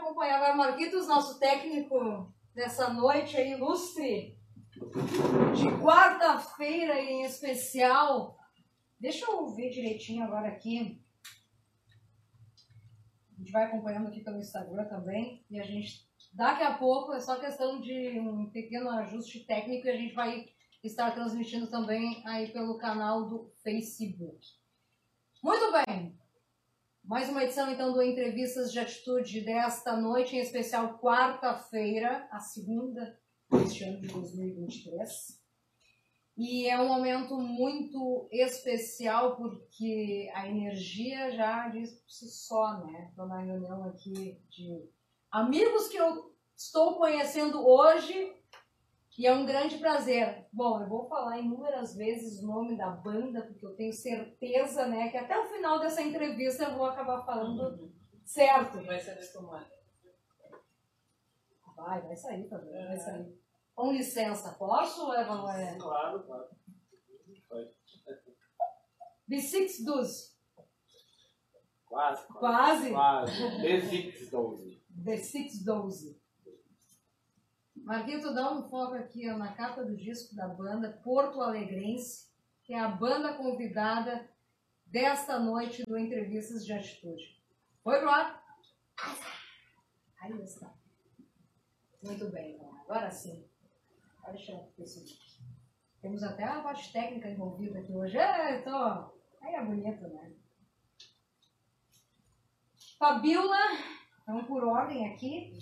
Vai acompanhar agora, Marquitos, nosso técnico dessa noite aí, ilustre? De quarta-feira em especial. Deixa eu ver direitinho agora aqui. A gente vai acompanhando aqui pelo Instagram também. E a gente, daqui a pouco, é só questão de um pequeno ajuste técnico e a gente vai estar transmitindo também aí pelo canal do Facebook. Muito bem. Mais uma edição então do Entrevistas de Atitude desta noite, em especial quarta-feira, a segunda deste ano de 2023. E é um momento muito especial porque a energia já diz por si só, né? Estou na reunião aqui de amigos que eu estou conhecendo hoje e é um grande prazer. Bom, eu vou falar inúmeras vezes o nome da banda, porque eu tenho certeza, né, que até o final dessa entrevista eu vou acabar falando uhum. certo. Vai ser acostumado. Vai, vai sair também, é. vai sair. Com licença, posso, Evan? É? Claro, claro. B612. Quase. Quase? Quase. B612. B612. Marquito, dá um foco aqui ó, na capa do disco da banda Porto Alegrense, que é a banda convidada desta noite do Entrevistas de Atitude. Foi, Rod? Aí está. Muito bem, então. agora sim. Deixa eu perceber. Temos até a parte técnica envolvida aqui hoje. É, tô... Aí é bonito, né? Fabiola, vamos por ordem aqui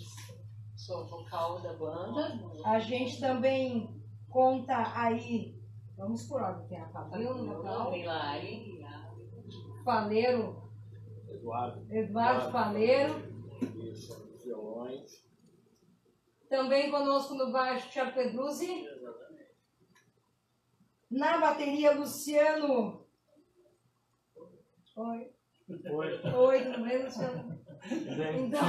sou vocal da banda. A gente também conta aí, vamos por ordem, tem a Fabiola. Hilari. Faleiro. Eduardo. Eduardo Faleiro. Violões. Também conosco no baixo, Tiago Pedruzzi. Na bateria, Luciano. Oi. Oi. Oi, tudo bem, Luciano? Então...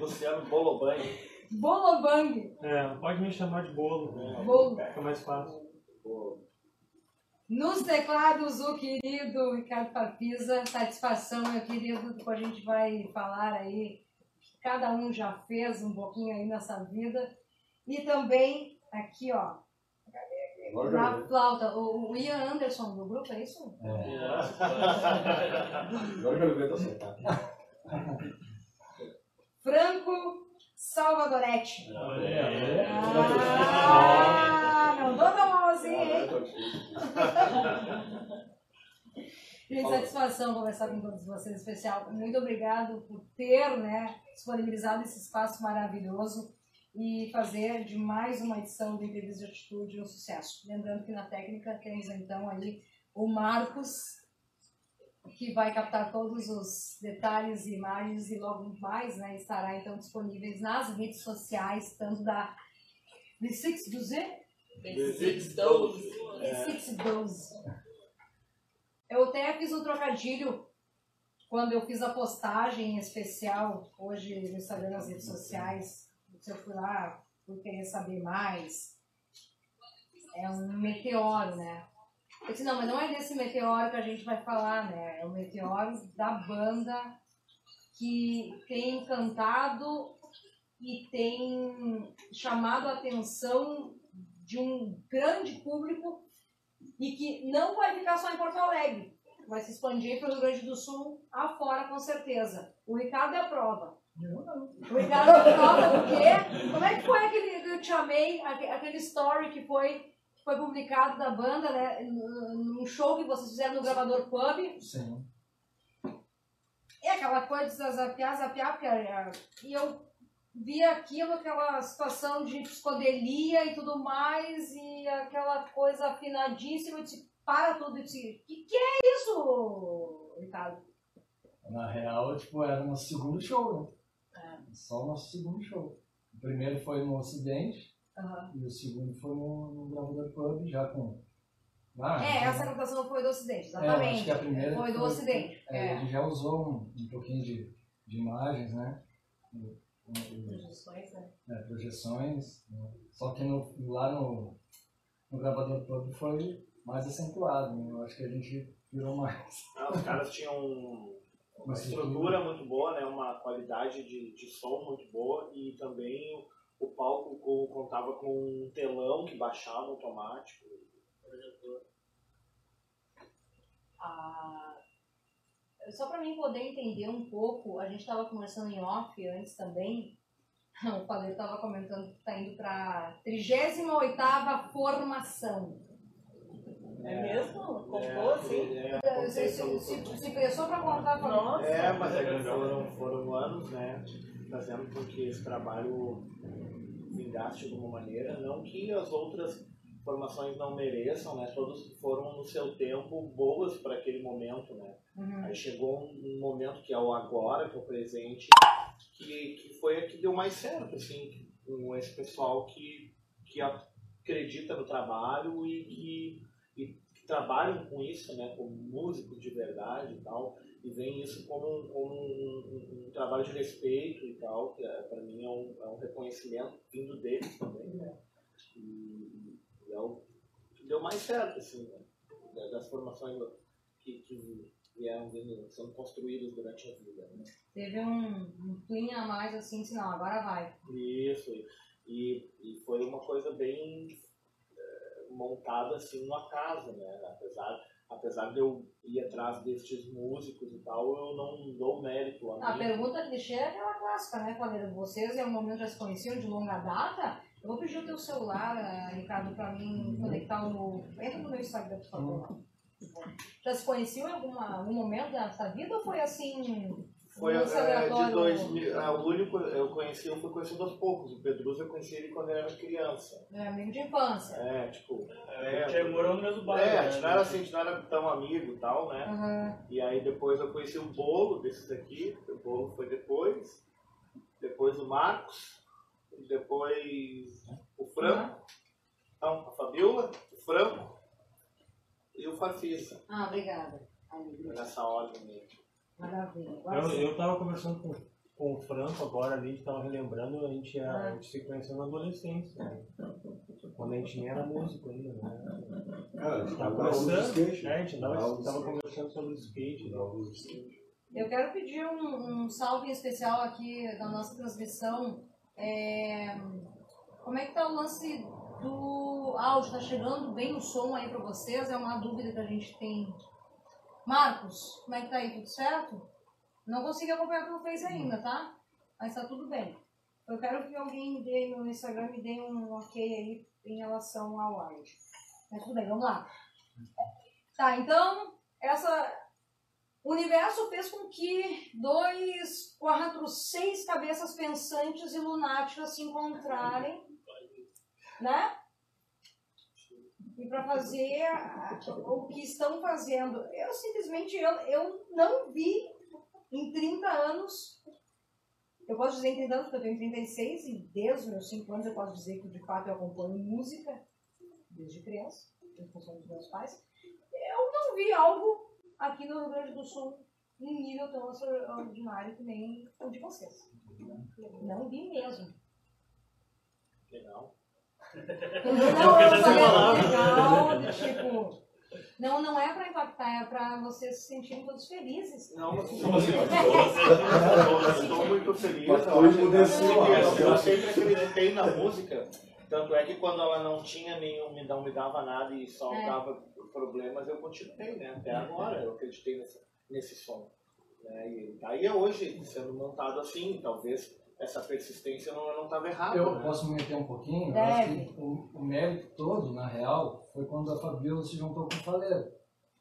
Luciano Bolobang. Bolobang. É, pode me chamar de bolo. Bolo. Fica mais fácil. Nos teclados, o querido Ricardo Papisa. Satisfação, meu querido, que a gente vai falar aí. Cada um já fez um pouquinho aí nessa vida. E também, aqui, ó, na flauta, o, o Ian Anderson do grupo, é isso? É. Agora que eu vi, tô certo. Franco Salvadoretti. Ah, não dou da mão assim, hein? Gente, satisfação conversar com todos vocês, especial. Muito obrigado por ter né, disponibilizado esse espaço maravilhoso e fazer de mais uma edição do Entrevista de Atitude um sucesso. Lembrando que na técnica temos então aí o Marcos, que vai captar todos os detalhes e imagens e logo mais né, estará então disponíveis nas redes sociais, tanto da V612 V612 Eu até fiz um trocadilho quando eu fiz a postagem especial hoje no Instagram nas redes sociais se eu fui lá por querer saber mais, é um meteoro, né? Eu disse, não, mas não é desse meteoro que a gente vai falar, né? É o meteoro da banda que tem encantado e tem chamado a atenção de um grande público e que não vai ficar só em Porto Alegre, vai se expandir para o Rio Grande do Sul afora com certeza. O Ricardo é a prova. Eu não. O Ricardo prova do quê? Como é que foi aquele que eu te amei, aquele story que foi, que foi publicado da banda, né? Num show que vocês fizeram no gravador Pub? Sim. É aquela coisa de zapiar, zapiar, porque, é, e eu vi aquilo, aquela situação de psicodelia e tudo mais, e aquela coisa afinadíssima, disse, para tudo, eu disse, que que é isso, Ricardo? Na real, tipo, era no segundo show, né? Só o nosso segundo show. O primeiro foi no Ocidente uhum. e o segundo foi no, no Gravador Pub, já com. Ah, é, essa gravação foi do Ocidente, exatamente. É, acho que a primeira foi do foi, Ocidente. É, é. Ele já usou um, um pouquinho de, de imagens, né? projeções, né? É, projeções. Né? Só que no, lá no, no no gravador todo foi mais acentuado. Né? Eu acho que a gente virou mais. Ah, os caras tinham uma estrutura muito boa, né? uma qualidade de, de som muito boa e também o, o palco co- contava com um telão que baixava automático. Ah, só para mim poder entender um pouco, a gente estava conversando em off antes também. O Paleiro estava comentando que está indo para a 38 formação. É mesmo? Contou É, assim? é, Se, se, se, se pressou para contar a formação. Nossa. É, mas é foram, foram anos, né, fazendo com que esse trabalho vingasse de alguma maneira. Não que as outras formações não mereçam, né, todos foram no seu tempo boas para aquele momento, né. Uhum. Aí chegou um, momento que é o agora, que é o presente, que, que foi a que deu mais certo, assim, com esse pessoal que, que acredita no trabalho e que trabalham com isso, né, como músicos de verdade e tal, e veem isso como, um, como um, um- um trabalho de respeito e tal, que é, para mim é um, é um reconhecimento vindo deles também, né, e, e é o que deu mais certo, assim, né, da- das formações que, que vieram sendo construídas durante a vida, né. Teve um, um a mais assim, disse, não, agora vai. Isso, e, e foi uma coisa bem montada assim numa casa, né? Apesar, apesar de eu ir atrás destes músicos e tal, eu não dou mérito a A mim. pergunta clichê é aquela clássica, né, Paleiro? Vocês, em algum momento, já se conheciam de longa data? Eu vou pedir o teu celular, eh, Ricardo, para mim conectar no... Entra no meu Instagram, por favor. Já se conheciam em alguma, algum momento da vida ou foi assim... Foi eh, de aleatório? 2000, ah, o único eu conheci, eu fui conhecendo aos poucos. O Pedroso eu conheci ele quando ele era criança. É, amigo de infância. É, tipo. É, a gente morou no mesmo bairro. É, a né? gente não era assim, a gente não era tão amigo e tal, né? Aham. E aí depois eu conheci o bolo desses aqui, o bolo foi depois, depois o Marcos, depois o Franco, então a Fabiola, o Franco e o Farfisa, Ah, obrigada. Nessa ordem aí. Maravilha. Eu, sim. eu tava conversando com, com o Franco agora ali, a gente tava relembrando, a gente, ia- Ah. a gente se conheceu na adolescência, né? Quando a gente nem era músico ainda, né? Cara, a gente Tava tava falando de conversando, né? A gente tava, Tava tava de conversando sobre skate, né? Eu quero pedir um, um salve especial aqui da nossa transmissão. É, como é que tá o lance do áudio? Tá chegando bem o som aí para vocês? É uma dúvida que a gente tem. Marcos, como é que tá aí? Tudo certo? Não consegui acompanhar pelo Face ainda, tá? Mas tá tudo bem. Eu quero que alguém me dê no Instagram me dê um ok aí em relação ao áudio. Mas tudo bem, vamos lá. Tá, então, essa o universo fez com que dois, quatro, seis cabeças pensantes e lunáticas se encontrarem, né? E para fazer o que estão fazendo. Eu simplesmente eu, eu não vi em 30 anos. Eu posso dizer em 30 anos, porque eu tenho 36 e desde os meus 5 anos eu posso dizer que de fato eu acompanho música desde criança, em função dos meus pais. Eu não vi algo aqui no Rio Grande do Sul em nível tão extraordinário que nem o de vocês. Não vi mesmo. Legal. Não, eu falei legal, de tipo. Não, não é pra impactar, é pra vocês se sentirem todos felizes. Não, Como assim? eu estou muito feliz. Mas eu que- emudeceu, eu, sempre acreditei na música. Tanto é que quando ela não tinha nenhum, me não me dava nada e só É. dava problemas, eu continuei, né? Até agora eu acreditei nesse, nesse som. Né? E daí é hoje sendo montado assim, talvez essa persistência não estava errada. Eu né? posso me meter um pouquinho? Eu acho Deve. que o, o mérito todo, na real, foi quando a Fabiola se juntou com o Faleiro.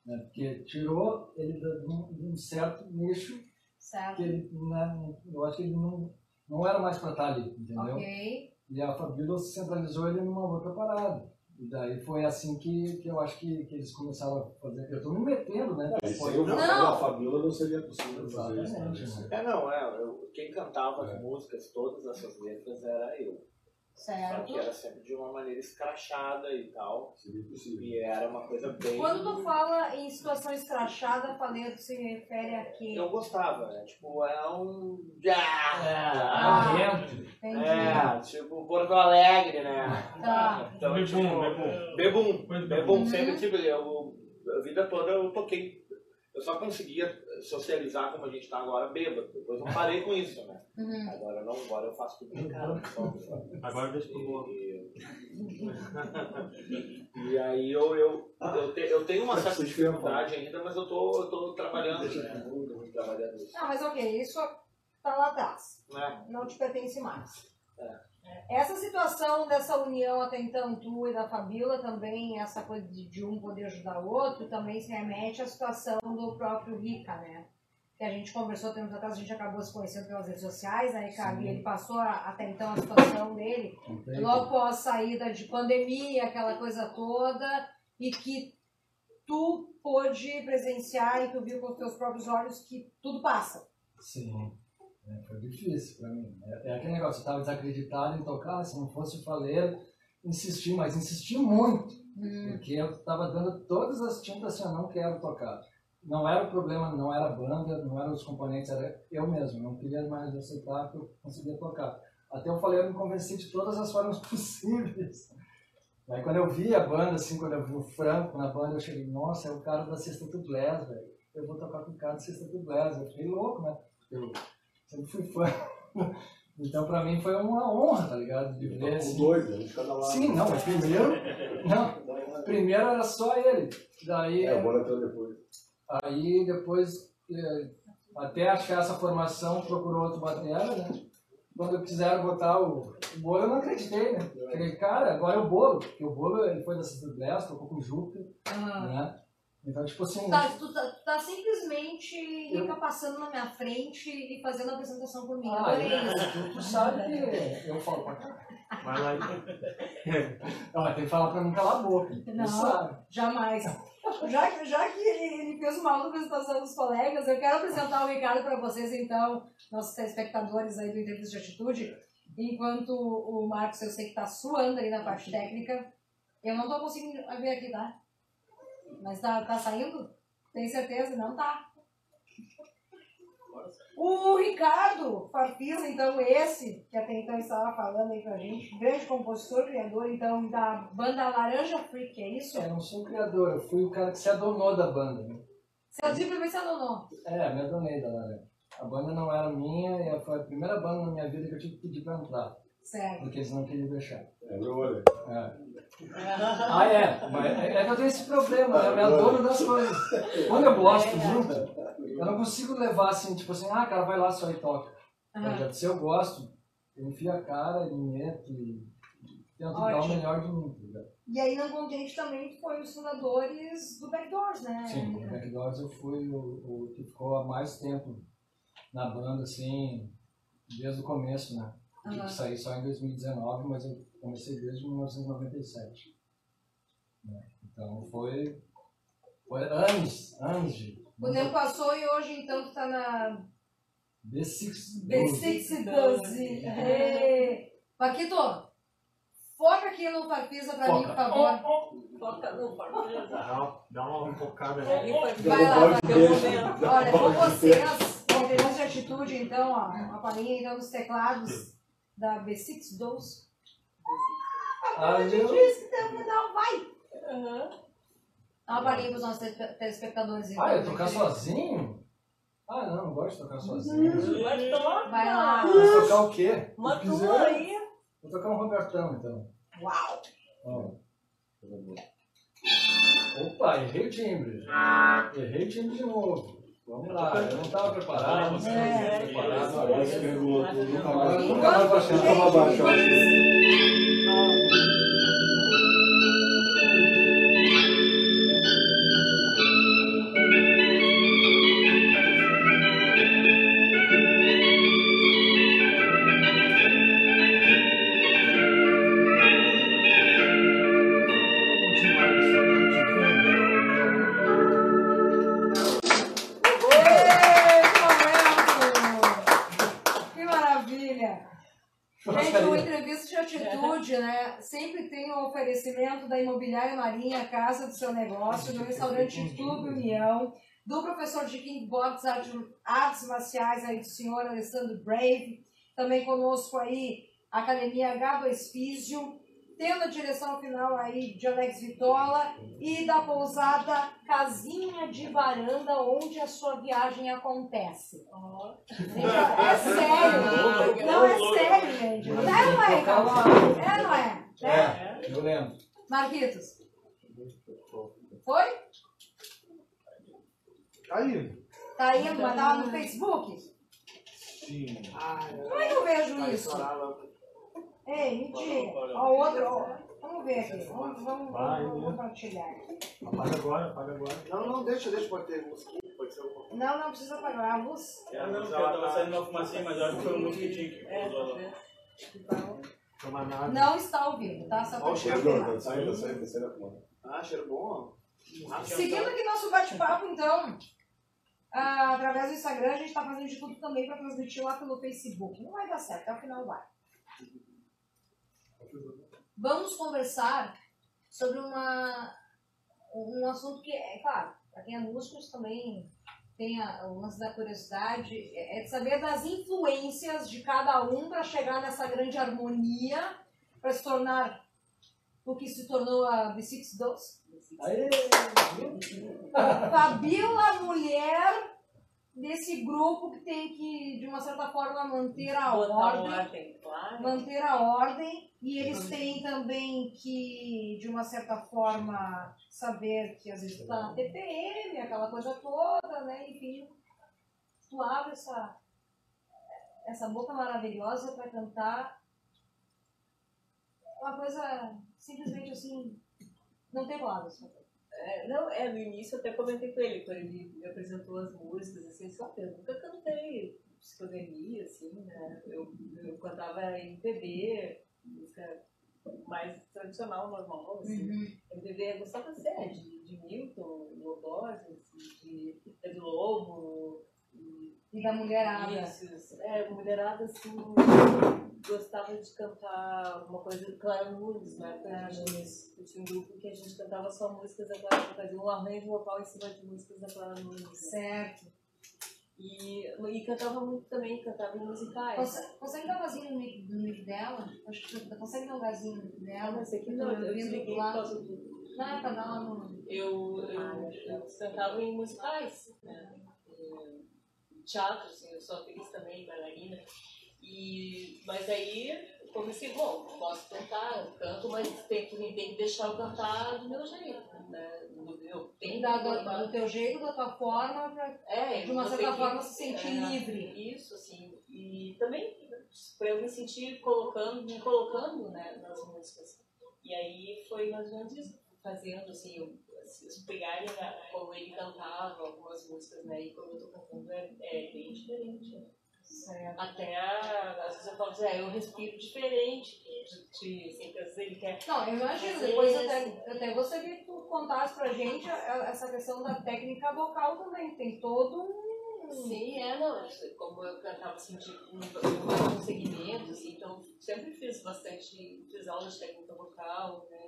Né? Porque tirou ele de um, de um certo nicho Certo? que ele, né, eu acho que ele não, não era mais para estar ali, entendeu? Ok. E a Fabíola centralizou ele numa outra parada. E daí foi assim que, que eu acho que, que eles começaram a fazer. Eu tô me metendo, né? E Foi o Não. Da Fabiola não seria possível fazer isso. Exatamente, né? né? É, não, é. eu- quem cantava É. as músicas, todas essas letras, era eu. Só Certo. que era sempre de uma maneira escrachada e tal. Possível. E era uma coisa bem. Quando tu fala em situação escrachada, Faleiro se refere a quê? Eu gostava, né? Tipo, é um. Ah, vento. Entendi. É, tipo Porto Alegre, né? Tá. Então, tipo, bebum. bebum, bebum, Uhum. sempre tive, eu, a vida toda eu toquei. Eu só conseguia socializar como a gente tá agora, bêbado. Depois eu parei com isso, né? Uhum. Agora não, agora eu faço tudo em casa. Só, Agora deixa pro bolo. e, e aí eu, eu, eu, te- eu tenho uma certa dificuldade ainda, mas eu tô, eu tô trabalhando, né? Trabalhando isso. Ah, mas ok, isso tá lá atrás. Né? Não te pertence mais. É. Essa situação dessa união até então, tu e da Fabíola, também, essa coisa de, um poder ajudar o outro, também se remete à situação do próprio Rica, né? Que a gente conversou tempos atrás, a gente acabou se conhecendo pelas redes sociais, né, Ricardo? E ele passou a- até então a situação dele, Contei. logo após a saída de pandemia, aquela coisa toda, e que tu pôde presenciar e tu viu com os teus próprios olhos que tudo passa. Sim. É, foi difícil pra mim. É, é aquele negócio, eu estava desacreditado em tocar, se não fosse o faleiro, insisti, mas insisti muito. Porque eu estava dando todas as tintas assim, eu não quero tocar. Não era o problema, não era a banda, não eram os componentes, era eu mesmo. Não queria mais aceitar que eu conseguia tocar. Até eu falei, eu me convenci de todas as formas possíveis. Aí quando eu vi a banda, assim, quando eu vi o Franco na banda, eu cheguei, nossa, é o cara da Sexta do Blast, velho. Eu vou tocar com o cara da Sexta do Blast. Eu fiquei louco, né? Eu sempre fui fã. Então pra mim foi uma honra, tá ligado? De ver Com assim. dois, um de cada lado. Sim, não, mas primeiro. Não, primeiro era só ele. Daí, É, o Bola entrou depois. aí depois, eh, até achar essa formação, procurou outro batera, né? Quando quiseram botar o, o bolo, eu não acreditei, né? Falei, cara, agora é o bolo. Porque o bolo ele foi da Cista Blast, tocou com o Júpiter, Ah. né? Então, tipo assim. Tá, tu, tá, tu tá simplesmente Eu- passando na minha frente e fazendo a apresentação por mim. Ah, Adorei isso. tu, tu sabe que eu falo pra cá. Vai lá e tem que falar pra mim calar a boca. Não. Tu sabe. Jamais. Já que, já que ele, fez uma aula apresentação dos colegas, eu quero apresentar o Ricardo para vocês, então, nossos telespectadores aí do Entrevista de Atitude. Enquanto o Marcos, eu sei que tá suando ali na parte técnica. Eu não tô conseguindo ver aqui, tá? Mas tá, tá saindo? Tem certeza? Não tá. O Ricardo Farfisa, então, esse, que até então estava falando aí pra gente, grande compositor, criador, então, da banda Laranja Freak, é isso? Eu não sou o criador, eu fui o cara que se adonou da banda. Né? Você simplesmente se adonou. É, me adonei da Laranja. A banda não era minha e foi a primeira banda na minha vida que eu tive que pedir pra entrar, Certo. porque eles não queriam deixar. É meu olho. É. Ah, é, mas é, é que eu tenho esse problema, né? eu me adono das coisas. Quando eu gosto muito, eu não consigo levar assim, tipo assim, ah, cara, vai lá só e toca. Já Se eu gosto, eu enfio a cara e meto e tento dar o melhor de mim. E aí, não contente também, foi os fundadores do Backdoors, né? Sim, no Backdoors eu fui o, o que ficou há mais tempo na banda, assim, desde o começo, né? Eu tive Aham. que sair só em 2019, mas eu comecei desde 1997. né? Então foi, foi anos, anos de. O tempo passou e hoje, então, tu tá na B6 B612. Ê! Paquito, foca aqui no Farfisa pra mim, por favor. Foca no Farfisa. dá, dá uma focada foi Vai lá, vai. momento. Olha, com vocês, com de atitude, então, ó, a palhinha então, dos teclados da B612. Ah, A gente eu- disse que tem que dar, vai! Aham. Dá uma palhinha pros nossos te- telespectadores. Ah, eu tocar sozinho? Ah, não, não gosto de tocar sozinho. Vai tomar. Vai lá. Mas tocar o quê? Uma tua aí. Vou tocar um Robertão, então. Uau! Ó. Opa, errei o timbre. Errei o timbre de novo. Vamos lá, eu não estava preparado. Não É. estava preparado. Enquanto- Nunca mais baixar. Nunca mais baixar. Da Imobiliária Marinha, Casa do Seu Negócio, do restaurante Clube União, do professor de Kickbox Artes, Artes Marciais, aí do senhor Alessandro Brave, também conosco aí Academia H2 Físio, tendo a direção final aí de Alex Vitola e da pousada Casinha de Varanda, onde a sua viagem acontece. Gente, é sério. Não, é sério, gente. É, não é, Carol? É, não é? É. É, eu lembro. Marquitos, foi? Aí. Tá indo, mas tava no Facebook? Sim. Como é que eu vejo isso? Ei, mentira. Ó, o outro, ó. Vamos ver aqui. Vamos, vamos, Vai, vamos né? compartilhar. Apaga agora, apaga agora. Não, não, deixa, deixa, pode ter. Pode ser. Não, não precisa apagar a luz. Ah, não, porque eu tava saindo uma fumacinha, mas eu acho que foi o mosquitinho que É, pousou tá lá. nada. Não está vivo, tá? Só Ó, pra o te cheiro confirmar. Tá saindo, tá saindo, tá saindo a fumada. Ah, cheiro bom. Seguindo aqui nosso bate-papo, então, ah, através do Instagram, a gente está fazendo de tudo também para transmitir lá pelo Facebook. Não vai dar certo, até o final vai. Vamos conversar sobre uma, um assunto que, é claro, para quem é músico, isso também tem a- o lance da curiosidade, é é de saber das influências de cada um para chegar nessa grande harmonia, para se tornar o que se tornou a B6 Dos. Aê! Fabiola mulher desse grupo que tem que, de uma certa forma, manter a ordem. ordem, claro. Manter a ordem. E eles têm também que, de uma certa forma, saber que às vezes tu tá na TPM, aquela coisa toda, né? Enfim, tu abre essa, essa boca maravilhosa para cantar uma coisa simplesmente assim, não tem palavras. É, não, é, no início eu até comentei com ele, quando ele me apresentou as músicas, assim, só que eu nunca cantei psicodelia, assim, né? Eu, eu cantava MPB, música mais tradicional, normal, assim. MPB eu gostava de, é, de, de Milton, Loboses, de Pedro Lobo, e da mulherada. Isso, é, mulherada assim, gostava de cantar alguma coisa do Clara Nunes, né? Porque a gente tinha um grupo que a gente cantava só músicas da Clara Nunes, fazia um arranjo vocal em cima de músicas da Clara Nunes. né? Certo. E, e cantava muito também, cantava em musicais. Consegue, consegue dar um gazinho no mic, no mic dela? Acho que consegue dar um gazinho no mic Ah, dela? mas aqui Eu não, eu desliguei por causa do... Não, é pra dar lá no. Eu, eu, eu cantava em musicais, né? Teatro, assim, eu sou atriz também, bailarina. E, mas aí eu comecei, bom, posso cantar, eu canto, mas tem que, tem que deixar eu cantar do meu jeito, né? Eu tenho Da, que do, do teu jeito, da tua forma, pra, é, de uma certa forma se sentir é, livre. Isso, assim. E também para eu me sentir colocando, me colocando né, nas músicas. E aí foi mais ou menos isso, fazendo assim, eu, assim, se pegarem a- como ele cantava algumas músicas, né? E como eu tô cantando é, é bem diferente. né? Certo. Até a- às vezes eu falo assim, ah, eu respiro diferente de, que às vezes ele quer. Não, eu imagino, depois eu até, até gostaria que tu contasse pra gente essa questão da técnica vocal também. Tem todo um. Sim, é, não. Como eu cantava assim, tipo, um, um segmento, assim, então sempre fiz bastante, fiz aulas de técnica vocal, né?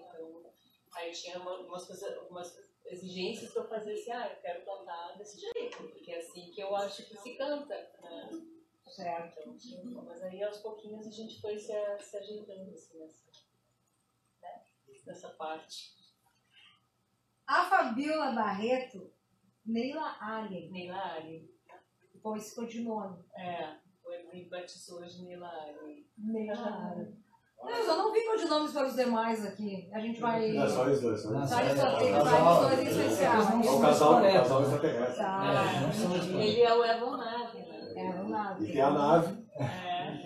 Aí tinha uma- umas coisas, algumas exigências eu fazia assim, ah, eu quero cantar desse jeito, porque é assim que eu acho que se canta, né? Certo. Então, mas aí aos pouquinhos a gente foi se, se ajeitando assim, nessa, né? nessa parte. A Fabiola Barreto, Neila Alien, Neila Ari, com esse codinome. é, foi, me batizou hoje Neila Ari. Neila Alien. Mas eu não vi codinomes para os demais aqui. A gente vai. Não, só os dois. Só os dois. tem É, vários é, dois em é, especial. é, É o é, casal, o é, casal extraterrestre. Tá. É, Ele é o Evan Nave, né? É, nada. E tem a nave. É.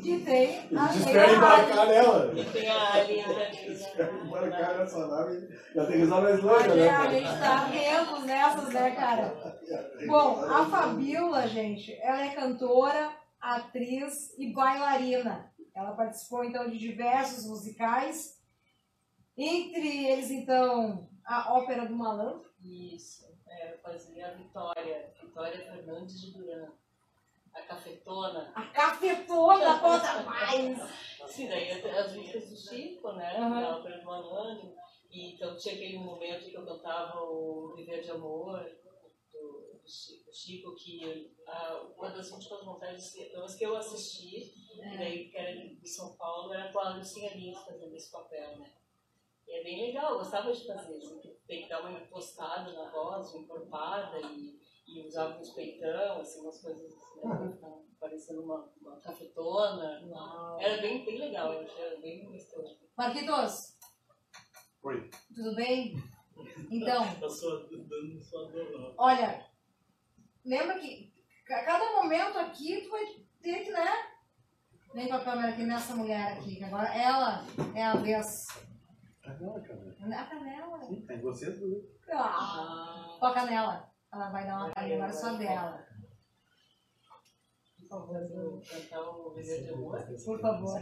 Que tem Eles a esperam embarcar nela. E tem a Alien Esperam embarcar nessa nave e aterrissar mais A longe, gente, né? a gente tá vendo nessas, né, cara? Bom, a Fabiola, gente, ela é cantora, atriz e bailarina. Ela participou, então, de diversos musicais. Entre eles, então, a Ópera do Malandro. Isso. É, eu fazia a Vitória. Vitória Fernandes de Duran. A cafetona. A cafetona, conta mais! Sim, daí as músicas do Chico, né? Aham. Da ópera do Malandro. E então tinha aquele momento que eu cantava o Viver de Amor, do, Chico, Chico, que ah, uma das últimas montagens que, que eu assisti, e daí, que era de São Paulo, era com a Lucinha Lins fazendo esse papel, né? E é bem legal, eu gostava de fazer, assim, que tem que dar uma impostada na voz, uma encorpada e, e usar uns peitão, assim, umas coisas assim, né? Parecendo uma, uma cafetona. Era bem, bem legal, eu achei bem gostoso. Marquitos, Oi. tudo bem? Então, Eu sou dando sua dor, olha, lembra que a cada momento aqui tu vai ter que, né? Vem com a câmera aqui nessa mulher aqui, que agora ela é a vez. Canela, cara. A canela. Sim, tem vocês duas. Ah, foca nela. Ela vai dar uma carinha agora só dela. Por favor, vou cantar o Viver de Amor. Por favor.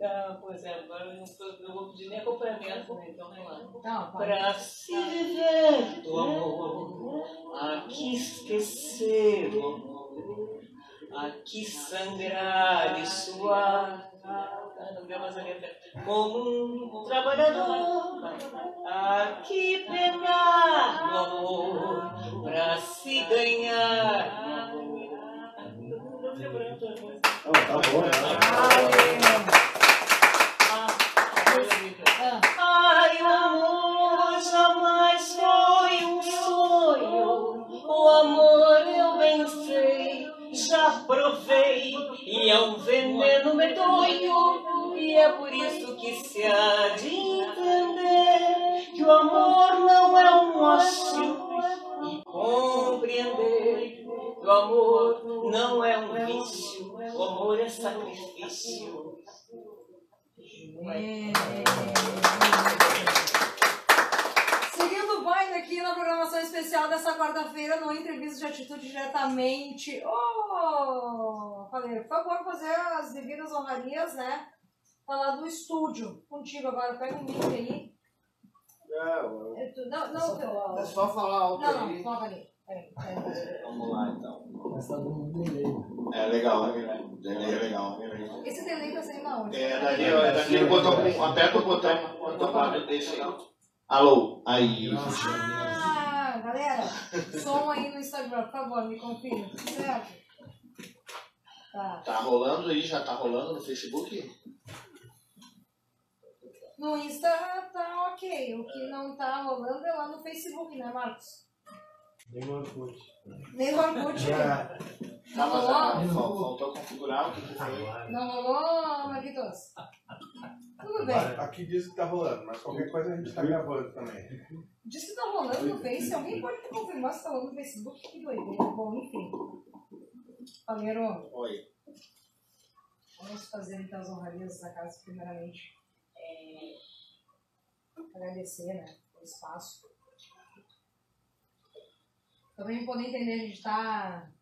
Ah, pois é, agora eu não, vou pedir nem acompanhamento, né? Então vamos lá. Então. Pra se viver do amor, há que esquecer o amor, há que sangrar e suar. Ah, não deu mais a letra. Como um trabalhador, há que pegar no amor, pra se ganhar no amor. Coisa. Não, tá bom, provei. E é um veneno medonho. E é por isso que se há de entender que o amor não é um ócio. E compreender que o amor não é um vício. O amor é sacrifício. Baile aqui na programação especial dessa quarta-feira, no Entrevista de Atitude diretamente. Ô, Faleiro, por favor, fazer as devidas honrarias, né? Falar do estúdio contigo agora. Pega o mic aí. Não, É tu- Não, não, é só falar alto não, não, aí. foca ali. Peraí, peraí. Vamos lá então. Tá um delay. É legal, né? Delay é legal. Esse delay tá saindo aonde? É, daqui, ó, daqui o botão, aperta o botão, botão para desse aí. Alô, aí. Ah, galera, som aí no Instagram, por favor, me confirme. Tudo certo? Tá. Tá rolando aí, já tá rolando no Facebook? No Insta tá ok. O que não tá rolando é lá no Facebook, né, Marcos? Nem no Orkut. Nem no Orkut. Tá, Não rolou? faltou configurar o que foi. Não rolou, Marquitos? Tudo bem. Aqui diz que tá rolando, mas qualquer coisa a gente tá gravando também. Diz que tá rolando no Face. Alguém pode confirmar se tá rolando no Facebook? Que doideira. Bom, enfim. Faleiro, Oi. vamos fazer então as honrarias da casa primeiramente. É, agradecer, né, o espaço. Também poder entender, a gente tá...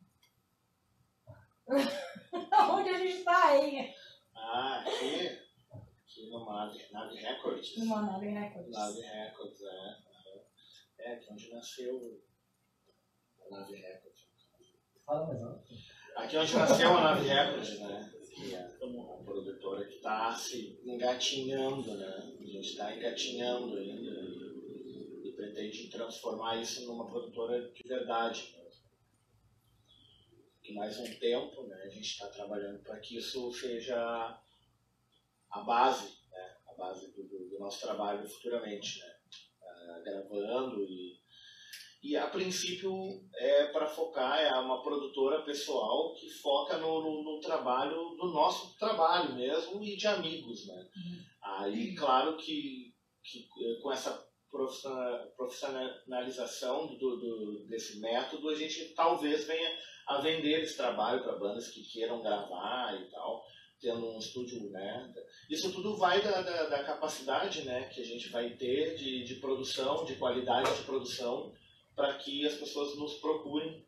Onde a gente tá, hein? Ah, aqui. Aqui no Nave, Nave Records. Numa nave Records. Nave Records, é. É, aqui onde nasceu a Nave Records. Fala mais alto. Aqui onde nasceu a Nave Records, né? Que é uma produtora que está se engatinhando, né? A gente está engatinhando ainda e pretende transformar isso numa produtora de verdade. Que mais um tempo, né? A gente está trabalhando para que isso seja a base, né? A base do, do- nosso trabalho futuramente, né? Ah, gravando e e a princípio é para focar, é uma produtora pessoal que foca no, no, no trabalho, do nosso trabalho mesmo e de amigos, né? Aí, claro que, que com essa profissionalização do, do, desse método, a gente talvez venha a vender esse trabalho para bandas que queiram gravar e tal, tendo um estúdio, né? Isso tudo vai da, da, da capacidade, né, que a gente vai ter de, de produção, de qualidade de produção, para que as pessoas nos procurem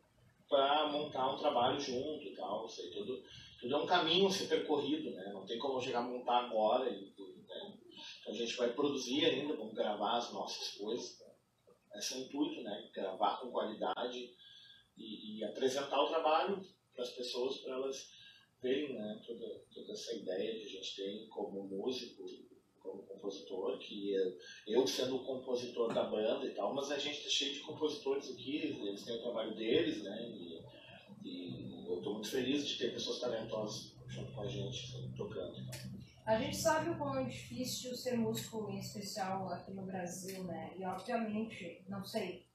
para montar um trabalho junto e tal. Isso aí tudo, tudo é um caminho a ser percorrido, né? Não tem como chegar a montar agora. E, a gente vai produzir ainda, vamos gravar as nossas coisas. Esse é o intuito, né? Gravar com qualidade e, e apresentar o trabalho para as pessoas, para elas verem né? toda, toda essa ideia que a gente tem como músico, como compositor, que é eu sendo o compositor da banda e tal, mas a gente tá cheio de compositores aqui, eles têm o trabalho deles, né? E, E eu estou muito feliz de ter pessoas talentosas junto com a gente, tocando. A gente sabe o quão é difícil ser músico, em especial aqui no Brasil, né? E obviamente, não sei,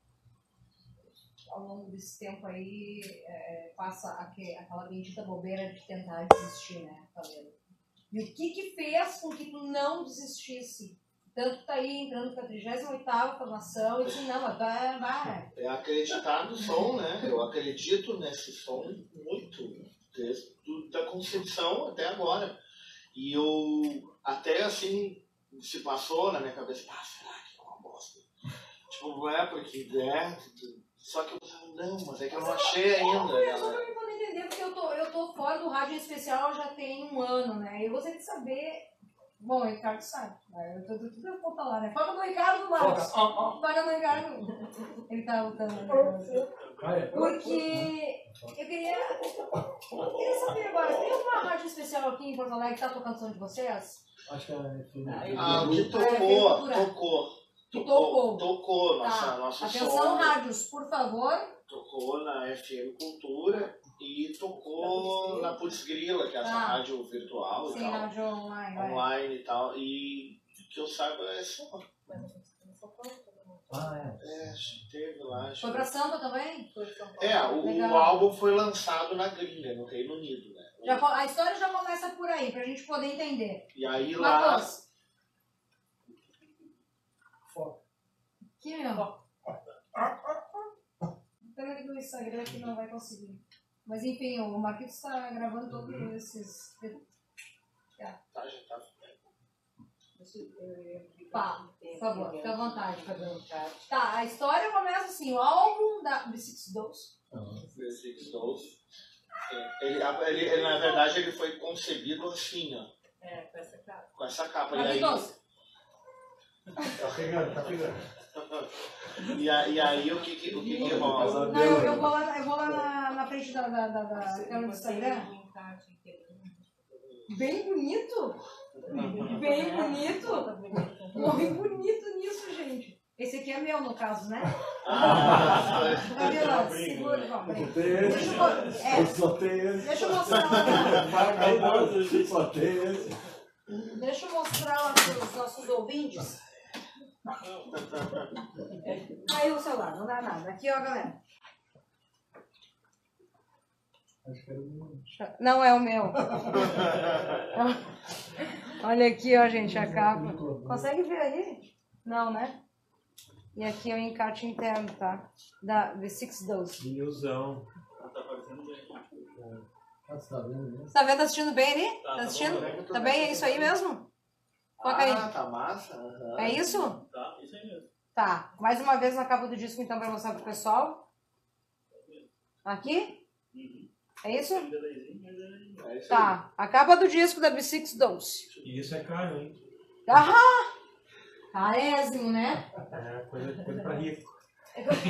ao longo desse tempo aí, é, passa aque- aquela bendita bobeira de tentar desistir, né? E o que que fez com que tu não desistisse? Tanto que tá aí entrando para a 38ª formação e disse, não, mas vai. É acreditar no som, né? Eu acredito nesse som muito, desde da concepção até agora. E eu até assim se passou na minha cabeça, ah, será que é uma bosta? Tipo, é porque é. Só que eu não, mas é que eu não achei ainda. Eu só né? pra me poder entender, porque eu tô, eu tô fora do rádio em especial já tem um ano, né? Eu gostaria de saber. Bom, o Ricardo sabe. né? Eu tô tudo eu vou falar, né? Foca no Ricardo, Marcos. Foca no Ricardo. Ele tá lutando. né? Porque eu queria. Eu queria saber agora, tem alguma rádio especial aqui em Porto Alegre que tá tocando som de vocês? Acho que é FM. Ah, o que É, tocou, tocou. Que Tocou, tocou. nossa, Tá. nosso Atenção, som. rádios, por favor. Tocou na FM Cultura e tocou na Putz Grila, que é essa Tá. rádio virtual e Sim, tal. rádio online. online e tal. E que eu saiba é só. Ah, é. É, teve lá. Acho Foi pra Sampa também? Foi de São Paulo. É, o, Legal. o álbum foi lançado na gringa, no Reino Unido, né? Já a história já começa por aí, pra gente poder entender. E aí lá. Foca. Que meu? Pena que no Instagram que não vai conseguir. Mas enfim, o Marquinhos está gravando todos esses. Tá, já tá. Pá, por favor, fica à vontade, Fabiano. Tá, a história começa assim: o álbum da B6 Dolls. The Six Dolls. É, Ele, ele, ele, na verdade, ele foi concebido assim, ó. É, com essa cara. Com essa capa. E aí, Tá pegando, tá pegando. e aí, e aí o que que, o que, que rola? não, eu, eu vou lá, eu vou lá na, na frente da, da, da, da tela do Instagram. Bem bonito. Bem bonito. Morri bonito nisso, gente. Esse aqui é meu, no caso, né? Ah, segura. Tem esse. Deixa eu, é, Só tem esse. deixa eu mostrar lá. Só esse. Deixa eu mostrar lá para os nossos ouvintes. Caiu o celular, não dá nada. Aqui, ó, galera. Acho que era do. Não é o meu. Olha aqui, ó, gente, a capa. Consegue ver aí? Não, né? E aqui é o encarte interno, tá? Da V612. Vinilzão. Ah, tá parecendo bem. Você tá vendo mesmo? Tá vendo? Tá assistindo bem ali? Tá, Tá tá assistindo? bom, Tá bem? É isso aí mesmo? Foca aí. Ah, tá massa? É isso? Tá, isso aí mesmo. Tá. Mais uma vez na capa do disco, então, pra mostrar pro pessoal. Aqui? É isso? É... É isso. Tá. A capa do disco da B6 Dose. E isso é caro, hein? Ah! Carésimo, né? É coisa, coisa pra rico. Ficou-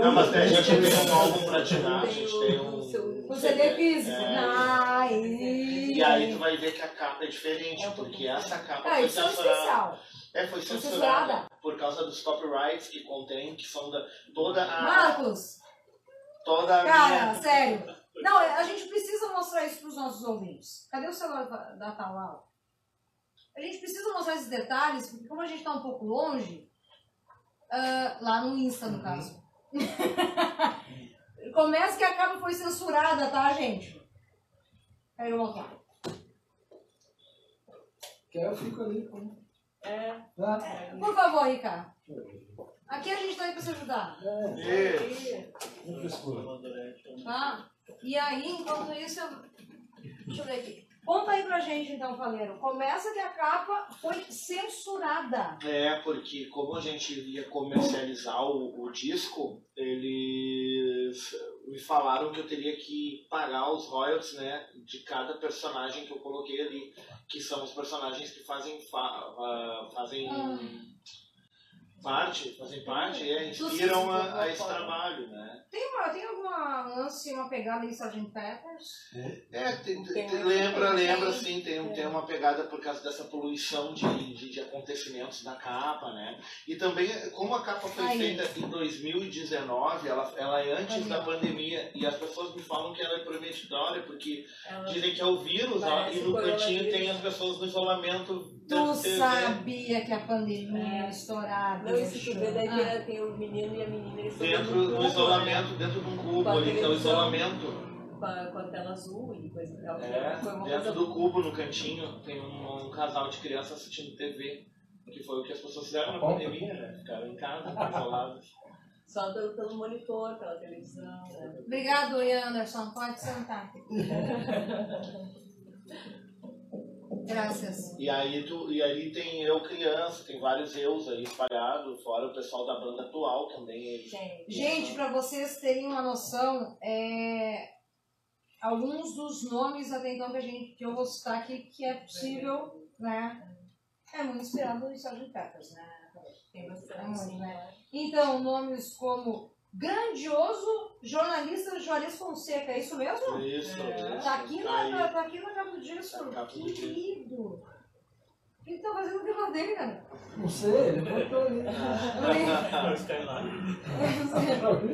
Não, mas a gente tem um álbum platinar, a gente tem um. O CD físico. É. E aí tu vai ver que a capa é diferente, porque essa capa Ah, foi é censurada. É, foi censurada censurada. por causa dos copyrights que contém, que são da toda a Marcos, toda a cara, minha sério. Não, a gente precisa mostrar isso pros nossos ouvintes. Cadê o celular da, Talal? A gente precisa mostrar esses detalhes, porque como a gente tá um pouco longe, ah, lá no Insta, no caso. Começa que a capa foi censurada, tá, gente? Aí eu voltar. Quer eu fico ali. pô. É, Tá? Por favor, Ricardo. Aqui a gente tá aí pra se ajudar, É. Tá? E aí, enquanto isso, eu... deixa eu ver aqui. Conta aí pra gente, então, Faleiro. Começa que a capa foi censurada. É, porque como a gente ia comercializar o, o disco, eles me falaram que eu teria que pagar os royalties, né, de cada personagem que eu coloquei ali, que são os personagens que fazem fa ah, fazem Ah. parte, fazem parte, é, Dos inspiram a, a esse trabalho, né? Tem, uma, tem lance, uma pegada em Sgt. Peppers. É, tem- tem- Tem tem- lembra, lembra tem- sim, tem, é. tem uma pegada por causa dessa poluição de, de, de acontecimentos na capa, né? E também, como a capa foi Aí. feita em 2019, ela, ela é antes Aí, da pandemia, e as pessoas me falam que ela é prometitória, porque Ela- dizem que é o vírus, ó, e no cantinho coronavírus. tem as pessoas no isolamento. Tu ter- sabia que a pandemia É. estourada. Não, e se tu vê, daí Ah. tem, o menino e a menina, eles Dentro do cubo, isolamento, dentro de um cubo ali, que é o televisão. isolamento. né? Com a, com a tela azul e coisa. É, Foi uma dentro coisa do cubo, no cantinho, tem um, um casal de crianças assistindo TV. Que foi o que as pessoas fizeram na pandemia, né? Ficaram em casa, isoladas. Só pelo, pelo monitor, pela televisão, né? Obrigado, Anderson. Pode sentar. Graças. E aí, tu, e aí tem eu criança, tem vários eus aí espalhados, fora o pessoal da banda atual também. Eles, Gente, Gente, para vocês terem uma noção, é, alguns dos nomes até então que, a gente, que eu vou citar aqui, que é possível, né? É muito inspirado no Sgt. Peppers, né? tem É bastante, muito, sim, né? né? Então, nomes como grandioso jornalista Juarez Fonseca, é isso mesmo? Isso, É. Tá aqui, Aí, na, tá aqui na capa do disco. Tá na capa do que disco. lindo. O que ele tá fazendo no vilão dele, cara? Não sei, ele botou ali. Não, Skyline.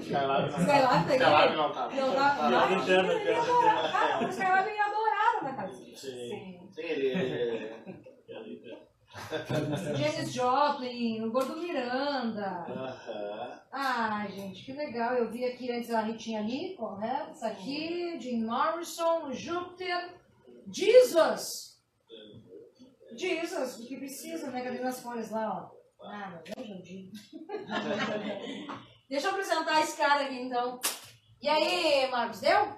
Skylab não Skylab tá aqui? Skylab não tá. Não, tá, Tá. não, Piada interna, ele piada adora- Cara, o Skylab ia adorar na casa. Sim. Sim. Sim, ele, ele- Piada interna. Janis Joplin, o Gordo Miranda. Aham. Ah, gente, que legal. Eu vi aqui antes a Ritinha ali, correto? Isso aqui, Jim Morrison, Júpiter, Jesus. Jesus, o que precisa, né? Cadê nas folhas lá, ó? Ah, mas é o. Deixa eu apresentar esse cara aqui, então. E aí, Marcos, deu?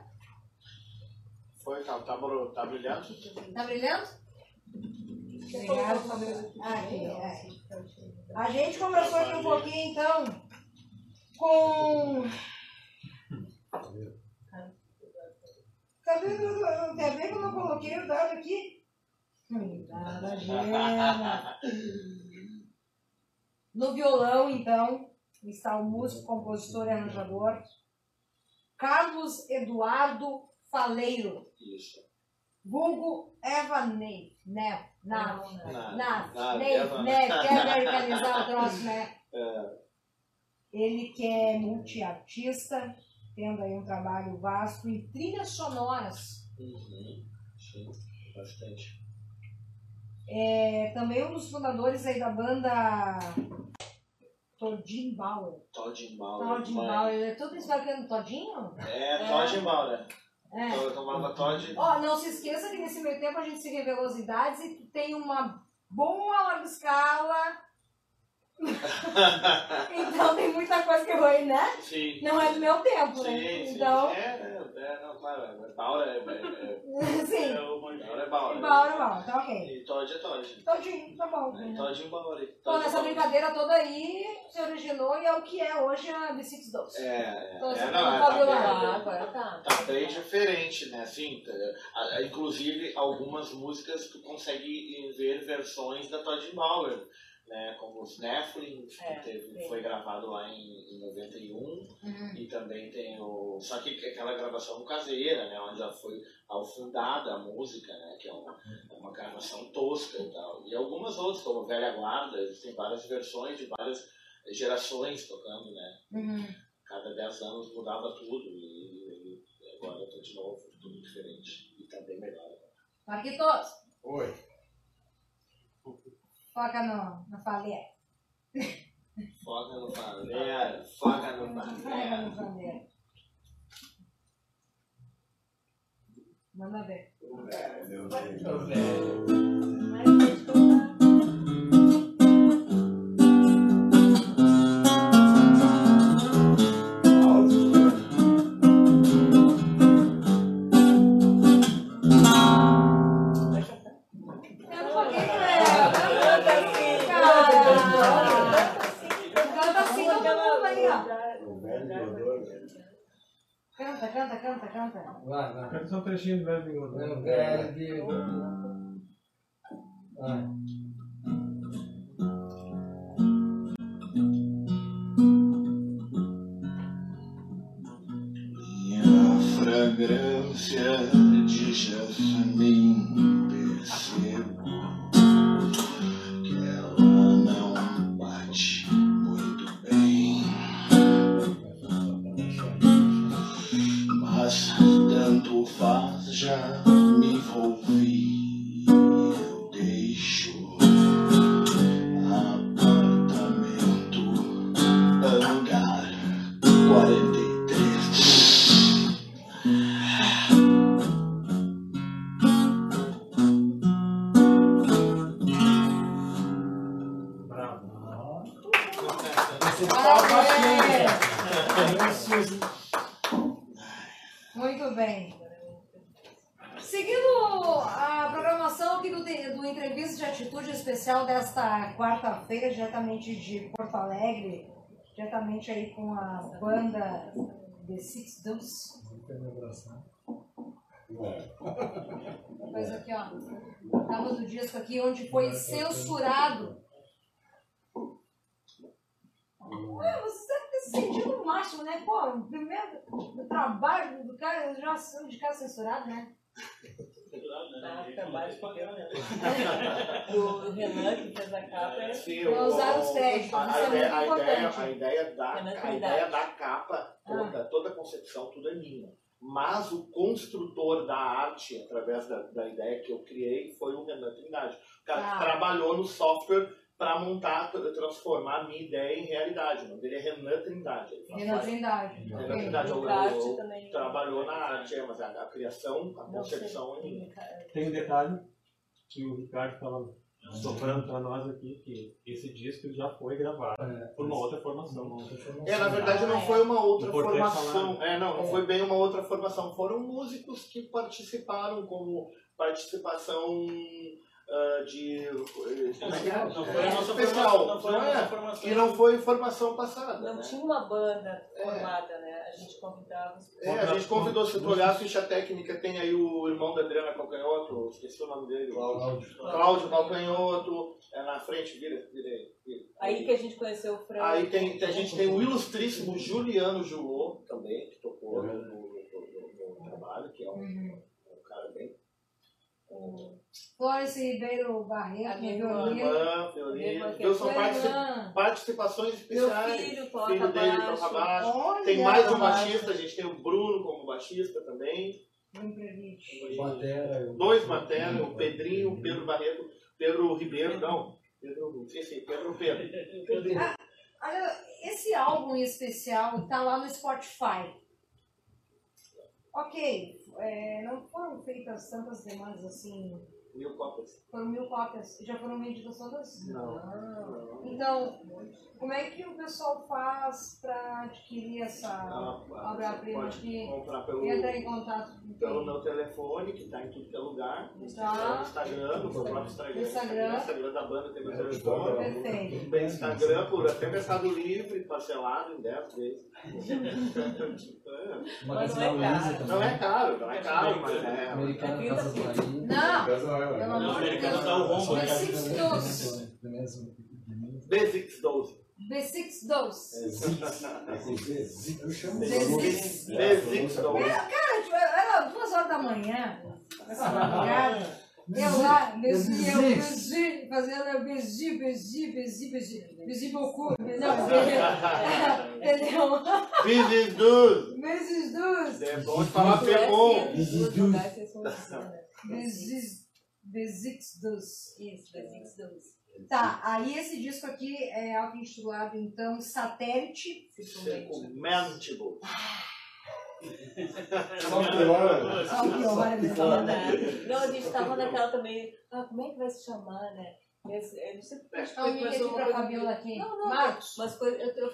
Foi, tá, tá, tá brilhando? Tá brilhando? Obrigado. Aqui, é. A gente conversou aqui um pouquinho, então, com... Cadê? Quer ver como eu coloquei o dado aqui? No violão, então, está o músico, compositor e arranjador Carlos Eduardo Faleiro, Isso. vulgo Eva Ney, né? Na, Nada. na, Nada, Ney, Eva. né? Quer americanizar o troço, né? É. Ele que é multiartista, tendo aí um trabalho vasto em trilhas sonoras. Uhum. Sim, bastante. É também um dos fundadores aí da banda Todinho Bauer. Todd Bauer. Todinho Bauer, é tudo isso vai no Todinho? É, Todd Bauer. É. Então eu tomava Todd. Ó, não se esqueça que nesse meio tempo a gente se revelou as idades e tem uma boa larga escala. então tem muita coisa que eu vou, né? Sim. Não é do meu tempo, Sim, né? sim. Então, É, é, é, não, claro. é, Bauer é, é, sim. É o mais é, Bauer é Bauer. Bauer, Bauer, tá ok. E Todd é Todd. Todinho, tá bom. É, Todd Bauer. Então, Todd nessa Bauer. brincadeira toda aí, se originou e é o que é hoje a B6 Doce. É, é, Então, é, tá não, é, tá Ah, agora tá. tá bem diferente, né? Assim, tá- inclusive, algumas músicas tu consegue ver versões da Todd Bauer, né? Como os Nephilim, que É, teve, sim. foi gravado lá em, em 91, Uhum. e também tem o... Só que aquela gravação caseira, né? Onde já foi ao fundada a música, né? Que é uma, é uma gravação tosca e tal. E algumas outras, como Velha Guarda, existem várias versões de várias gerações tocando, né? Uhum. cada 10 anos mudava tudo e, e agora eu tô de novo, tudo diferente. E tá bem melhor. Marquitos, Oi. Foca no, no falé. Foca no panela, foca no Foca panela. no falé. Manda ver. Velho, Ô, velho. Vai, vai. Canta só um trechinho do velho Meu bigode. velho de... Vai. Minha fragrância de jasmim percebo faz, quarta-feira, diretamente de Porto Alegre, diretamente aí com a banda The Six Deuce. Depois aqui, ó, capa do disco aqui, onde foi censurado. Ué, você deve ter se sentido no máximo, né? Pô, o primeiro do trabalho do cara, já de cara censurado, né? Ah, trabalho de qualquer maneira. O Renan, que fez a capa, é Sim, o- usar os créditos, a, é a ideia, a, ideia, importante. a ideia da, a ideia da capa toda, toda a concepção, tudo é minha. Mas o construtor da arte, através da, da ideia que eu criei, foi o Renan Trindade. O cara Ah. que trabalhou no software para montar, pra transformar a minha ideia em realidade. O nome dele é Renan Trindade. Renan Trindade. Renan. Trindade é o também. trabalhou na arte, é, mas a, a criação, a Não sei. concepção é minha. Tem um detalhe que o Ricardo estava soprando para nós aqui, que esse disco já foi gravado por uma outra formação. É, na verdade não foi uma outra Importante formação. falar. É, não, não foi bem uma outra formação. Foram músicos que participaram como participação ah, de. Não foi a nossa especial. formação. Não foi a é? nossa formação. E não foi formação passada. Não né? tinha uma banda formada, né? A gente convidava os É, a gente convidou, se tu olhar a ficha técnica, tem aí o irmão da Adriana Calcanhoto, esqueci o nome dele. Cláudio. Cláudio Calcanhoto, é na frente, vira, vira aí. Aí que a gente conheceu o Fran. Aí tem, a gente tem o ilustríssimo Juliano Julô também, que tocou no, no- no- no trabalho, que é um, Uhum. Um, Florence Ribeiro Barreto, A minha. Irmã que Então são Oi, partici- Renan. participações Meu especiais. filho toca filho dele baixo. toca baixo. Olha! Tem mais um baixista, a gente tem o Bruno como baixista também. Batera. Dois batera, o Pedrinho, o Pedro Barreto, Pedro Ribeiro, não. Pedro, esqueci, Pedro Pedro. Olha, esse álbum em especial tá lá no Spotify. Ok, é, não foram feitas tantas demandas assim, Mil cópias. foram mil cópias, já foram vendidas todas? Não. não. Então, como é que o pessoal faz para adquirir essa Ah, obra-prima aqui? comprar pelo, Entra em contato pelo meu telefone, que tá em tudo que é lugar. No Tá. Instagram, no meu próprio Instagram. Instagram. No Instagram da banda tem meu telefone. Perfeito. Tem Instagram por até Mercado Livre, parcelado em 10 vezes. Magazine Mas não é caro. Não é caro, não é caro, mas é. Americana É Casa trinta Bahia. Não, pelo Não, amor de americano Deus. tá o rombo, né? Six Dose. Basics 12. B6 Dose. Eu chamo Basics. Basics 12. Cara, tipo, era duas horas da manhã, essa madrugada. Eu lá, besi, eu besi, fazendo eu besi, besi, besi, besi, besi beaucoup, entendeu? Entendeu? Basics 12. Besis dos, É bom de falar pegou. besis, besics dos. Isso, Basics 2. Tá, aí esse disco aqui é auto-intitulado, então, Satélite. Circumentible. Só pior, né? Não, a gente tava naquela também. Ah, como é que vai se chamar, né? Esse, porque a o aqui uma pra coisa Fabiola aqui. Não, não, Marcos. Mas coisa, eu, eu,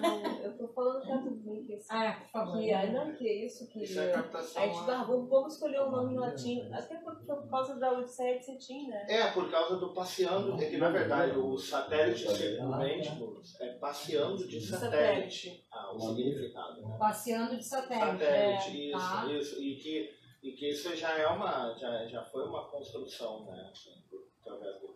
não- eu tô falando que é tudo bem que esse. Ah, é, por favor. Que, ah, não, que isso, que. Isso é captação. a gente, ah, vamos, escolher um nome em latim, até por, por causa da Odisseia de Cetim, né? É, por causa do passeando, é que na verdade o satélite circumentible é passeando de satélite. Ah, o significado. né? Passeando de satélite. Satélite, É, isso, tá. isso. E que, e que isso já é uma, já, já foi uma construção, né? Assim, através do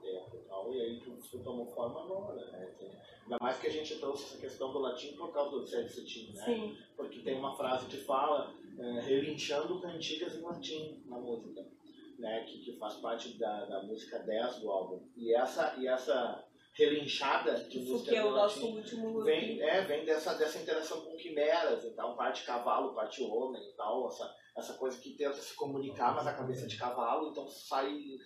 e tal. tal, e aí isso tomou forma nova, né? Tem- Ainda mais que a gente trouxe essa questão do latim por causa do sete cetim, né? Sim. Porque tem uma frase que fala é, relinchando cantigas em latim na música, né? Que, que faz parte da, da música 10 do álbum. E essa, e essa relinchada de Isso música que é o nosso latim último. vem, é, vem dessa, dessa interação com quimeras, então, parte cavalo, parte homem e tal, essa, essa coisa que tenta se comunicar, mas a cabeça de cavalo, então sai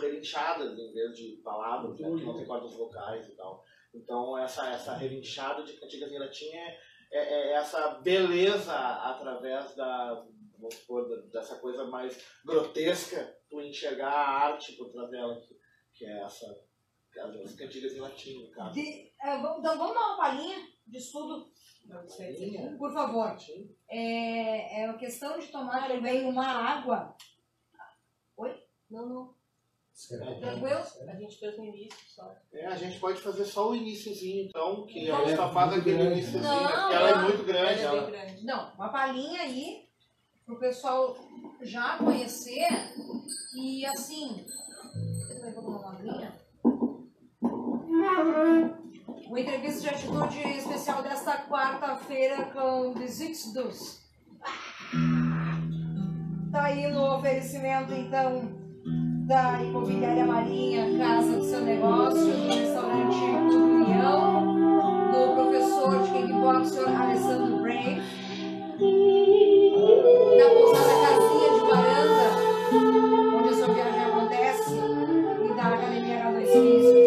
relinchadas em vez de palavras, né, que não tem cordas vocais e tal. Então, essa, essa relinchada de cantigas em latim é, é, é essa beleza através da, vamos supor, da- dessa coisa mais grotesca, tu enxergar a arte por trás dela, que, que é essa, as cantigas em latim, no caso. De- é, vamos- então vamos dar uma palhinha de estudo, Não por favor. É, é a questão de tomar também uma água. Oi? Não, não. Tranquilo? A gente fez no início só. É, a gente pode fazer só o iníciozinho, então, que Não, a gente só faz aquele grande. iníciozinho, Não, porque ela é muito grande. Ela é Ela... grande. Não, uma palhinha aí pro pessoal já conhecer e assim. Eu vou tomar uma aguinha. Uma entrevista de atitude especial desta quarta-feira com The Six Dos. Tá aí no oferecimento, então, da Imobiliária Marinha, Casa do Seu Negócio, do restaurante União, do professor de kickboxer Alessandro Brave, da pousada Casinha de Varanda, onde a sua viagem acontece, e da Academia H2 Físico,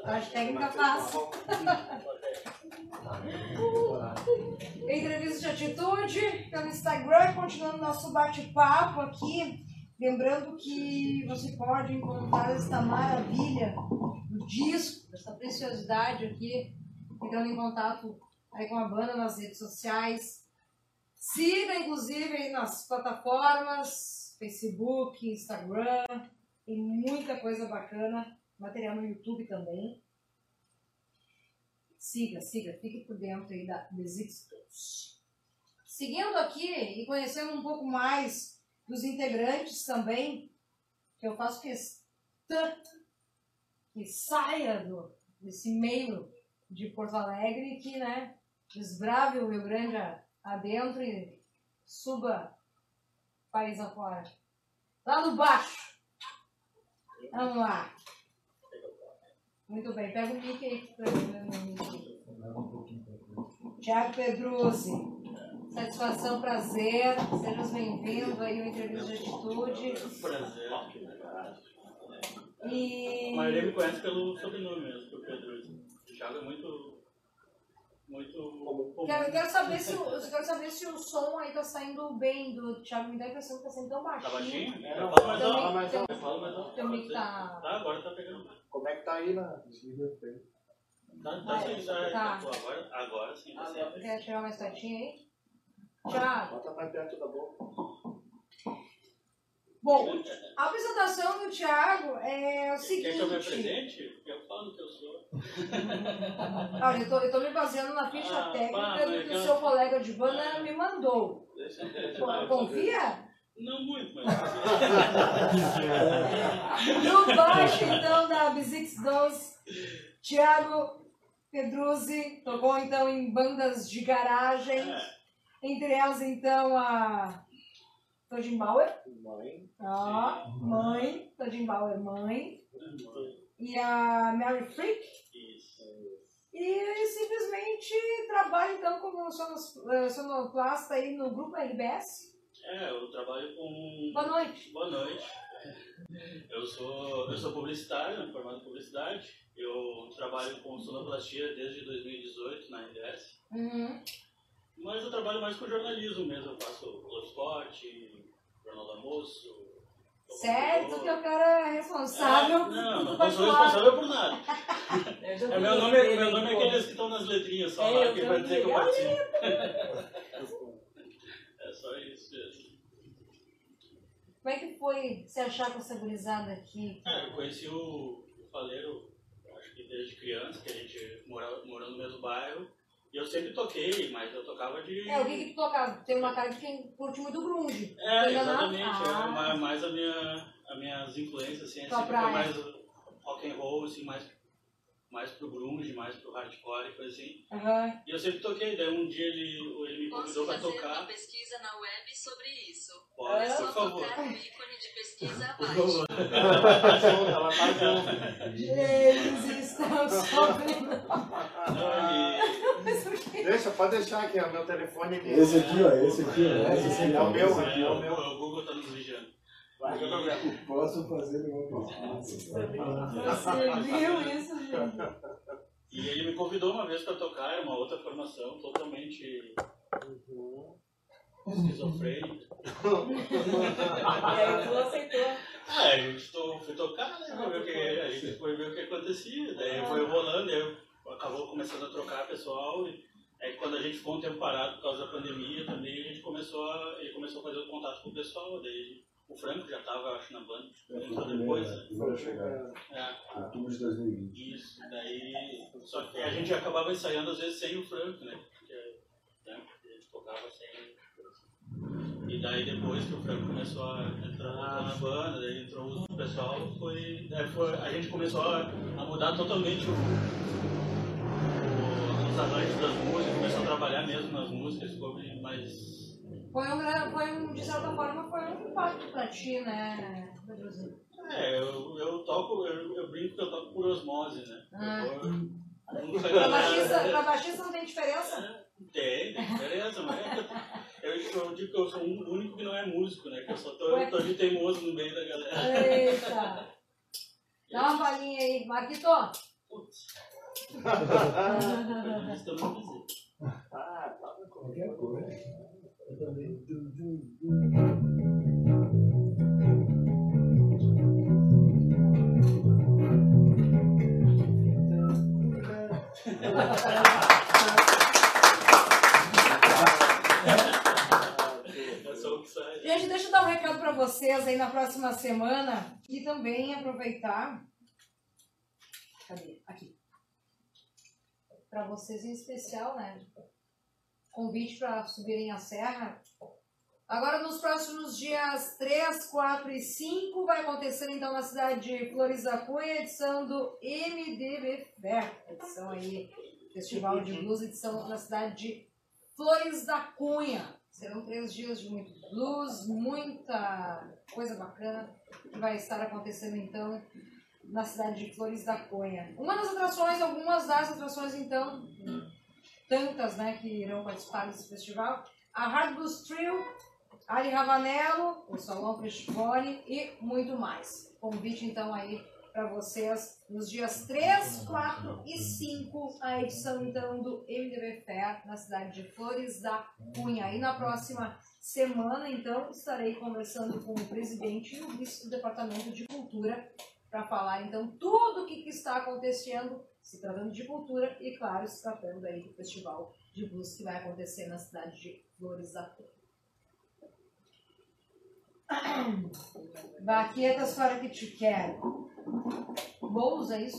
Marcos. Acho técnica fácil. Entrevista de atitude pelo Instagram, continuando nosso bate-papo aqui. Lembrando que você pode encontrar esta maravilha do disco, essa preciosidade aqui, entrando em contato aí com a banda nas redes sociais. Siga, inclusive, aí nas plataformas, Facebook, Instagram, tem muita coisa bacana, material no YouTube também. Siga, siga, fique por dentro aí da Desistos. Seguindo aqui e conhecendo um pouco mais dos integrantes também, que eu faço questão que saia do, desse meio de Porto Alegre que, né, desbrave o Rio Grande adentro e suba país afora. Lá no baixo. Vamos lá. Muito bem, pega o mic aí pra mim. Tiago Pedruzzi. Satisfação, prazer. Sejam bem-vindos aí ao Entrevista de Atitude. Prazer. E. A maioria me conhece pelo sobrenome mesmo, pelo Pedro. O Thiago é muito. Muito Como- Quero, quero saber se, eu quero saber se o som aí tá saindo bem do Thiago. Me dá a impressão que tá saindo tão baixinho. Tá baixinho? É, não, Fala mais alto. mais alto. Fala mais alto. Também tá- Tá, agora tá pegando. Como é que tá aí na. Tá, tá sim, tá. Tá. Agora, agora sim, tá. Quer chegar mais pertinho aí? Thiago. Bota mais perto da boca. Bom, a apresentação do Thiago é o seguinte. Quer que eu me apresente? Eu falo que eu sou. Olha, eu tô, eu tô me baseando na ficha Ah, técnica pá, do que o eu- seu colega de banda me mandou. Deixa, Pô, Confia? Não muito, mas. No baixo, então, da Bizix 12, Thiago Pedruzzi tocou, então, em bandas de garagem. Entre elas, então, a Todin Bauer. Mãe. Ó, mãe. Todin Bauer, mãe. E a Mary Freak. Isso. E simplesmente trabalha, então, como eh, sonoplasta aí no grupo RBS. É, eu trabalho com. Boa noite. Boa noite. Eu sou, eu sou publicitário, formado em publicidade. Eu trabalho com sonoplastia desde 2018 na RBS. Uhum. Mas eu trabalho mais com jornalismo mesmo. Eu faço Globo Esporte, Jornal do Almoço. Certo que é o cara é responsável. É, não, não, sou responsável por nada. É, vi meu, nome, é- meu nome é aqueles que estão nas letrinhas só É, lá, que vai dizer que eu participo. É só isso mesmo. Como é que foi se achar com essa gurizada aqui? É, eu conheci o, o Faleiro, acho que desde criança, que a gente morava, morou no mesmo bairro. E eu sempre toquei, mas eu tocava de. É, o que que tu toca? Tem uma cara de quem curte muito grunge. É, Tô enganado? exatamente. Ah. É ma- mais a minha, as minhas influências, assim, Tua sempre praia. foi mais rock and roll, assim, mais, mais pro grunge, mais pro hardcore e coisa assim. Aham. E eu sempre toquei, daí um dia ele, ele me Posso convidou pra fazer uma tocar. pesquisa na web sobre isso. Pode, É, Só por favor. tocar no ícone de pesquisa Por abaixo. favor. Ela tá junto, ela tá junto. Eles estão ele- Deixa, pode deixar aqui, ó, meu telefone aqui. Esse aqui, ó, esse aqui, ó. Esse aqui, É o meu, é é, o, meu, o Google tá nos vigiando. Vai. Posso fazer nenhuma pesquisa. Você viu isso, gente? E ele me convidou uma vez pra tocar, uma outra formação, totalmente esquizofrênica. E aí tu aceitou. Ah, a gente fui tocar, né? Pra ver o que, a gente foi ver o que acontecia. Daí foi rolando, aí acabou começando a trocar pessoal. E aí quando a gente ficou um tempo parado por causa da pandemia também, a gente começou a, ele começou a fazer o contato com o pessoal. Daí o Franco já estava, acho, na banda, entrou depois. né? Vai chegar. É, Outubro de 2020. isso, daí. Só que a gente acabava ensaiando às vezes sem o Franco, né? Porque né, ele tocava sem. E daí depois que o Franco começou a entrar na banda, daí entrou o pessoal, foi, daí foi, a gente começou a, a mudar totalmente o, o- os arranjos das músicas, começou a trabalhar mesmo nas músicas, ficou mais. Foi um, gra- foi um, de certa forma, foi um impacto pra ti, né, Pedrozinho? É, eu, eu toco, eu, eu brinco que eu toco por osmose, né? Ah. Eu Pra baixista, pra baixista não tem diferença? Tem, tem diferença, mas é eu, eu, eu digo que eu sou o único que não é músico, né? Que eu só tô, tô de teimoso no meio da galera. Eita! Dá uma palhinha aí, Marquito. Putz. Eu. Ah, tá. Qualquer coisa. Gente, deixa eu dar um recado pra vocês aí na próxima semana e também aproveitar. Cadê? Aqui. Pra vocês em especial, né? Convite pra subirem a serra. Agora, nos próximos dias 3, 4 e 5, vai acontecer então na cidade de Flores da Cunha, edição do MDB Fair. Edição aí, Festival de Blues, edição na cidade de Flores da Cunha. Serão três dias de muito blues, muita coisa bacana que vai estar acontecendo então na cidade de Flores da Cunha. Uma das atrações, algumas das atrações então, tantas né, que irão participar desse festival, a Hard Blues Trio, Ali Ravanello, o Salão Frescone e muito mais. Convite então aí para vocês nos dias 3, 4 e 5 a edição então do MDB Fair na cidade de Flores da Cunha. E na próxima semana, então, estarei conversando com o presidente e o vice do Departamento de Cultura para falar então tudo o que, que está acontecendo, se tratando de cultura e, claro, se tratando aí do festival de blues que vai acontecer na cidade de Flores da Cunha. Baquetas para que te quero. Boulos, é isso?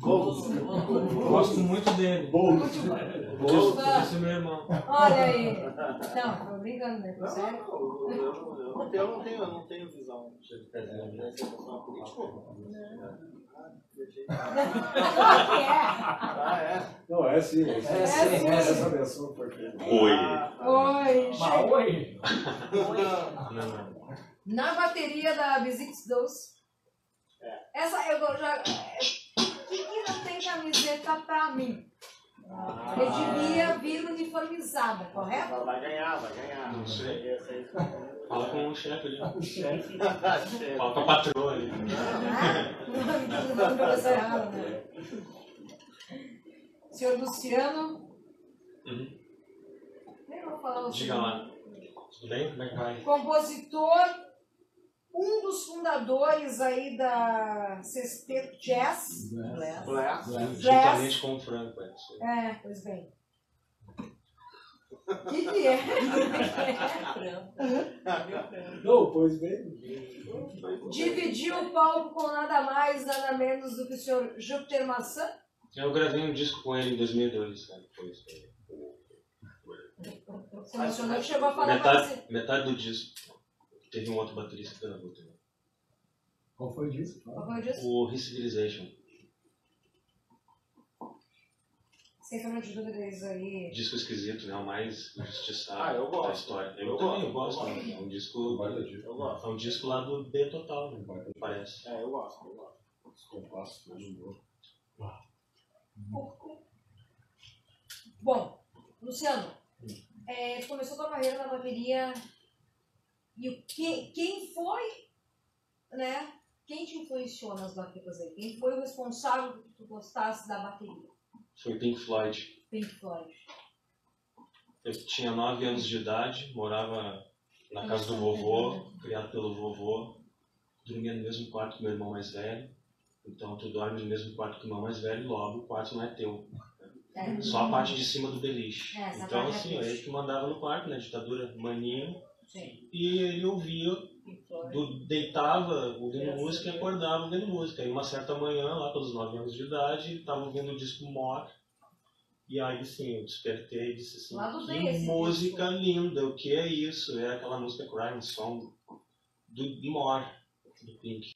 Gosto muito dele. Boulos. Boulos, esse é meu irmão. Olha aí. Não, tô brincando, né? Não, não, eu, eu, eu, não tenho, eu, não tenho, eu não tenho visão de dessa pessoa política. Claro que é. Ah, é? Não, é sim. É, É sim. sim. Essa pessoa porque. Oi. Oi, Mas oi! Não. Na bateria da Visix 2. Essa eu vou já. Por que, que não tem camiseta pra mim? Eu devia vir uniformizada, correto? Ela vai ganhar, vai ganhar. Não sei. Fala com o chefe ali. O chefe. Fala com a patroa ali. Ah, né? Senhor Luciano. Uhum. Falar o Diga seu lá. Tudo bem? Como é que vai? compositor, um dos fundadores aí da Sexteto Jazz. Bless. Juntamente com o Franco. é. É, pois bem. O que, que é? Não, pois bem. Dividiu o palco com nada mais, nada menos do que o senhor Júpiter Maçã. Eu gravei um disco com ele em 2002, cara. Foi isso. Você mencionou que chegou a falar com Metade, você. metade do disco. Teve um outro baterista que gravou também. Qual foi disso? Qual foi o disco? O Recivilization. Sem sombra de dúvidas aí. Disco esquisito, né? O mais injustiçado Ah, eu gosto. da história. Eu, Eu também gosto, gosto. eu né? É um disco. Baita disco. Eu gosto. É um disco lá do B Total, né? Parece. É, eu gosto, eu gosto. Descompasso, tudo novo. Bom, Luciano, é, tu começou tua carreira na bateria e o que, quem foi, né? Quem te influenciou nas baquetas aí? Quem foi o responsável por que tu gostasse da bateria? Foi Pink Floyd. Pink Floyd. Eu tinha 9 anos de idade, morava na casa do vovô, criado pelo vovô, dormia no mesmo quarto que meu irmão mais velho. Então tu dorme no mesmo quarto que o irmão mais velho, logo o quarto não é teu. É. Só a parte de cima do beliche. É, então é assim, triste. ele que mandava no quarto, né? Ditadura maninho. Sim. E ele ouvia. Do, deitava ouvindo Graças música e acordava ouvindo música. E uma certa manhã, lá pelos 9 anos de idade, estava ouvindo o disco More. E aí sim, eu despertei e disse assim, que música linda, o que é isso? Era aquela música Crying Song do, do More, do Pink.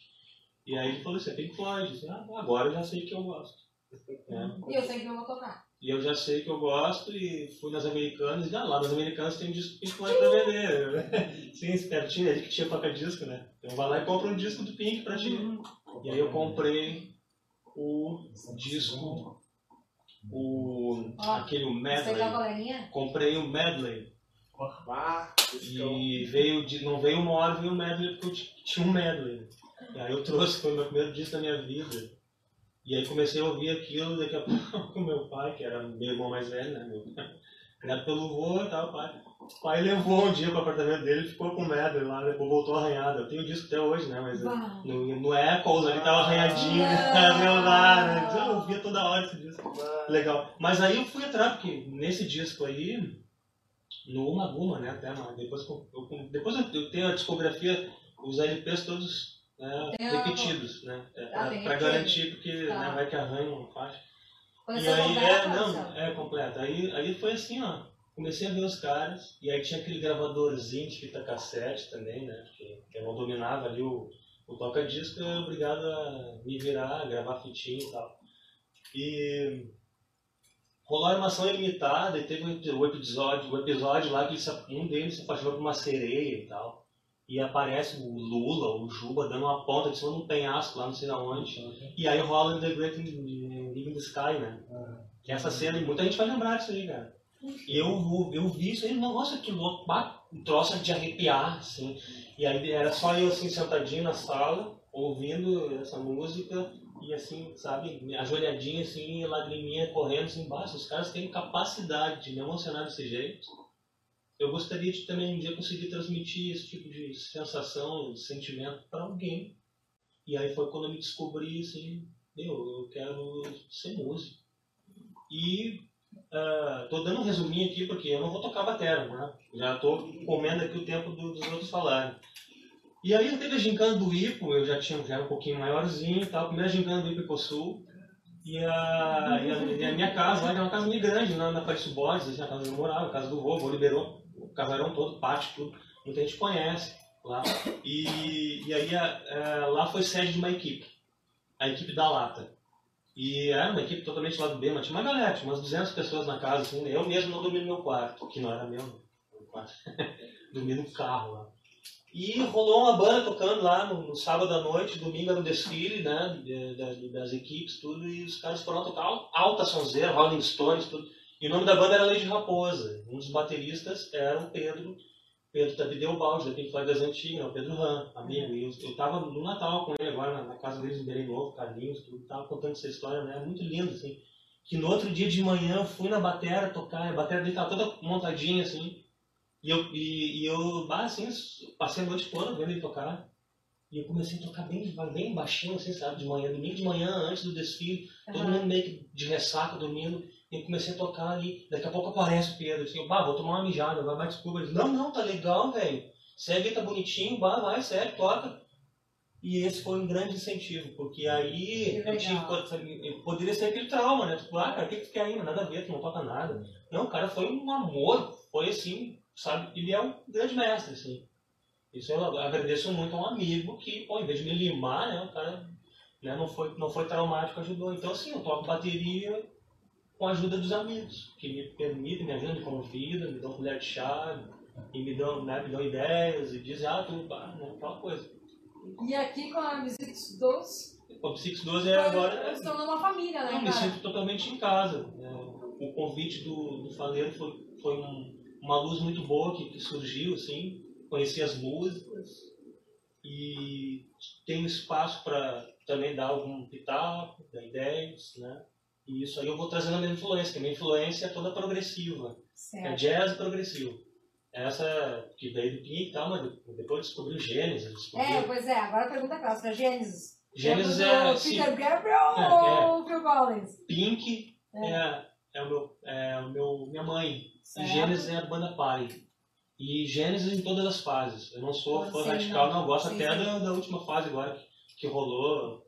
E aí ele falou assim, é Pink Floyd. Disse, ah, agora eu já sei que eu gosto. É. E eu sei que eu vou tocar. E eu já sei que eu gosto e fui nas americanas e ah, lá nas americanas tem um disco Pink Floyd pra vender. Sim, espertinho, ele que tinha toca-disco, né? Então vai lá e compra um disco do Pink pra ti. E aí eu comprei o disco, o Ó, aquele o medley. galerinha? Comprei o medley. Ah, E veio de, não veio uma hora, veio o medley porque eu tinha um medley. E aí eu trouxe, foi o meu primeiro disco da minha vida. E aí comecei a ouvir aquilo, daqui a pouco o meu pai, que era meu irmão mais velho, né? Meu, criado pelo vô e tal, pai. O pai levou um dia pro apartamento dele e ficou com o medley lá, depois voltou arranhado. Eu tenho o disco até hoje, né? Mas Bah. no, no Echoes ali tava arranhadinho, Ah. meu lá, né? Eu ouvia toda hora esse disco. Legal. Mas aí eu fui atrás, porque nesse disco aí, no Uma Guma, né, até, mas depois, eu, depois eu tenho a discografia, os LPs todos né, a- repetidos, né, é, pra repetido. garantir, porque Tá. né, vai que arranha uma faixa. E aí, é, não, é completa. Aí, aí foi assim, ó, comecei a ver os caras, e aí tinha aquele gravadorzinho de fita cassete também, né, porque eu não dominava ali o, o toca-disco, eu era obrigado a me virar, gravar fitinha e tal. E rolou a animação ilimitada e teve o episódio, o episódio lá que um deles se apaixonou por uma sereia e tal. E aparece o Lula, o Juba, dando uma ponta de cima de um penhasco lá não sei aonde. E aí rola The Great Living the Sky, né? Que essa cena, e muita gente vai lembrar disso aí, cara. Eu, eu vi isso aí, nossa, que louco, um troço de arrepiar, assim. E aí era só eu assim, sentadinho na sala, ouvindo essa música e assim, sabe, ajoelhadinha assim, lagriminha correndo assim embaixo. Os caras têm capacidade de me emocionar desse jeito. Eu gostaria de também um dia conseguir transmitir esse tipo de sensação, de sentimento para alguém. E aí foi quando eu me descobri assim, meu, eu quero ser músico. E ah, tô dando um resuminho aqui porque eu não vou tocar bateria, né? Já tô comendo aqui o tempo do- dos outros falarem. E aí teve a gincana do Ipo, eu já tinha já era um pouquinho maiorzinho e tal, primeira gincana do Ipo Ecosul. E a, e, a, e a minha casa lá, que é uma casa muito grande, na, na Paris assim, a casa onde eu morava, a casa do vô, o vô liberou casarão todo, pátio, tudo. Muita gente conhece lá. E, e aí a- a- lá foi sede de uma equipe, a equipe da Lata. E era uma equipe totalmente lá do B, mas tinha uma galera, tinha umas 200 pessoas na casa, assim, eu mesmo não dormi no meu quarto, que não era meu, meu quarto. dormi no carro lá. E rolou uma banda tocando lá no, no sábado à noite, domingo era o desfile, né, de- de- das equipes, tudo, e os caras foram tocar al- alta sonzeira, Rolling Stones, tudo. E o nome da banda era Lady Raposa. Um dos bateristas era o Pedro, Pedro Tabideu Balde, da Pink Floyd das Antigas, o Pedro Ram, amigo. E eu, eu tava no Natal com ele agora, na, na casa deles em Belém Novo, Carlinhos, tudo, tava contando essa história, né, muito lindo, assim. Que no outro dia de manhã eu fui na batera tocar, a batera dele tava toda montadinha, assim, e eu, e, e eu bah, assim, passei a noite toda vendo ele tocar. E eu comecei a tocar bem bem baixinho, assim, sabe, de manhã, domingo de manhã, antes do desfile, todo Aham. mundo meio que de ressaca, dormindo. E eu comecei a tocar ali, daqui a pouco aparece o Pedro, assim, bah, vou tomar uma mijada, vai, vai, desculpa. Ele não, não, tá legal, velho. Segue, tá bonitinho, bah, vai, segue, toca. E esse foi um grande incentivo, porque aí eu, tive, poderia ser aquele trauma, né? Tipo, ah, cara, o que que tu quer ainda? Nada a ver, tu não toca nada. Não, o cara foi um amor, foi assim, sabe? Ele é um grande mestre, assim. Isso eu agradeço muito a um amigo que, pô, em vez de me limar, né, o cara né, não, foi, não foi traumático, ajudou. Então, assim, eu toco bateria com a ajuda dos amigos, que me permitem, me ajudam, me convidam, me dão colher de chá, e me dão, né, me dão ideias, e dizem, ah, tu, ah, né, aquela coisa. E aqui com a Music 12, O Psix 12 é agora... se tornou uma família, né, Eu me sinto totalmente em casa. né? O convite do, do Faleiro foi, foi um- uma luz muito boa que, que surgiu, assim. Conheci as músicas e tenho espaço para também dar algum pitaco, dar ideias, né? E isso aí eu vou trazendo a minha influência, que a minha influência é toda progressiva. É Certo. jazz progressivo. Essa que veio do Pink e tal, mas depois descobri o Gênesis, descobri É, pois é, agora a pergunta clássica, Gênesis. Gênesis é é, do sim. Peter Gabriel É, ou Phil Collins? Pink é, é, o meu, é o meu, minha mãe. Certo. E Gênesis é a banda pai. E Gênesis em todas as fases. Eu não sou fã radical, não. não. Eu gosto Sim, até sim. da, da última fase agora que, que rolou.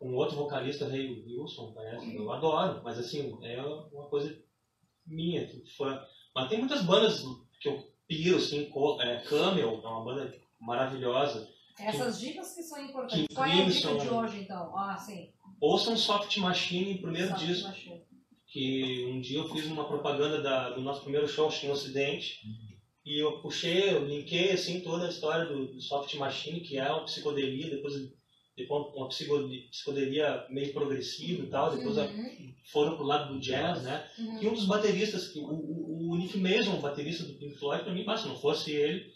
Um outro vocalista, Ray Wilson, parece. Eu adoro, mas assim, é uma coisa minha, que fã. Mas tem muitas bandas que eu piro, assim, é, Camel, é uma banda maravilhosa. Essas dicas que são importantes. que Qual é a dica de hoje, então? Ah, sim. Ouçam Soft Machine, primeiro Soft disco. Machine. que um dia eu fiz uma propaganda da- do nosso primeiro show, que no Ocidente, e eu puxei, eu linkei assim toda a história do, do Soft Machine, que é uma psicodelia, depois, depois uma psicode- psicodelia meio progressiva e tal, depois Uhum. foram pro lado do jazz, né? Uhum. E um dos bateristas, que, o, o, o Nick Mason, o baterista do Pink Floyd, pra mim, bah, se não fosse ele,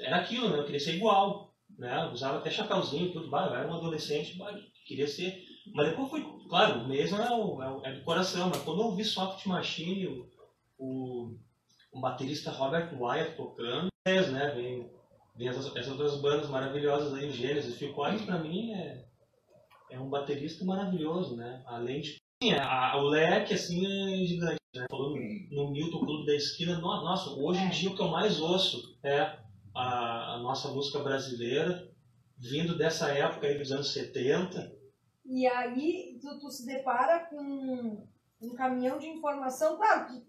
era aquilo, né? Eu queria ser igual, né? Usava até chapéuzinho, tudo, bah, eu era um adolescente, bah, queria ser... Mas depois foi, claro, o Mason é, o, é, o- é do coração, mas quando eu ouvi Soft Machine, o, o, o baterista Robert Wyatt tocando, né? Vem, vem essas, essas duas bandas maravilhosas aí, o Gênesis, Phil Collins, pra mim, é, é um baterista maravilhoso, né? Além de Sim, a- o leque assim é gigante, né? Falou no, no Milton Clube da Esquina, no- nossa, hoje em dia o que eu mais ouço é a, a nossa música brasileira, vindo dessa época aí dos anos 70. E aí tu, tu se depara com um caminhão de informação, claro que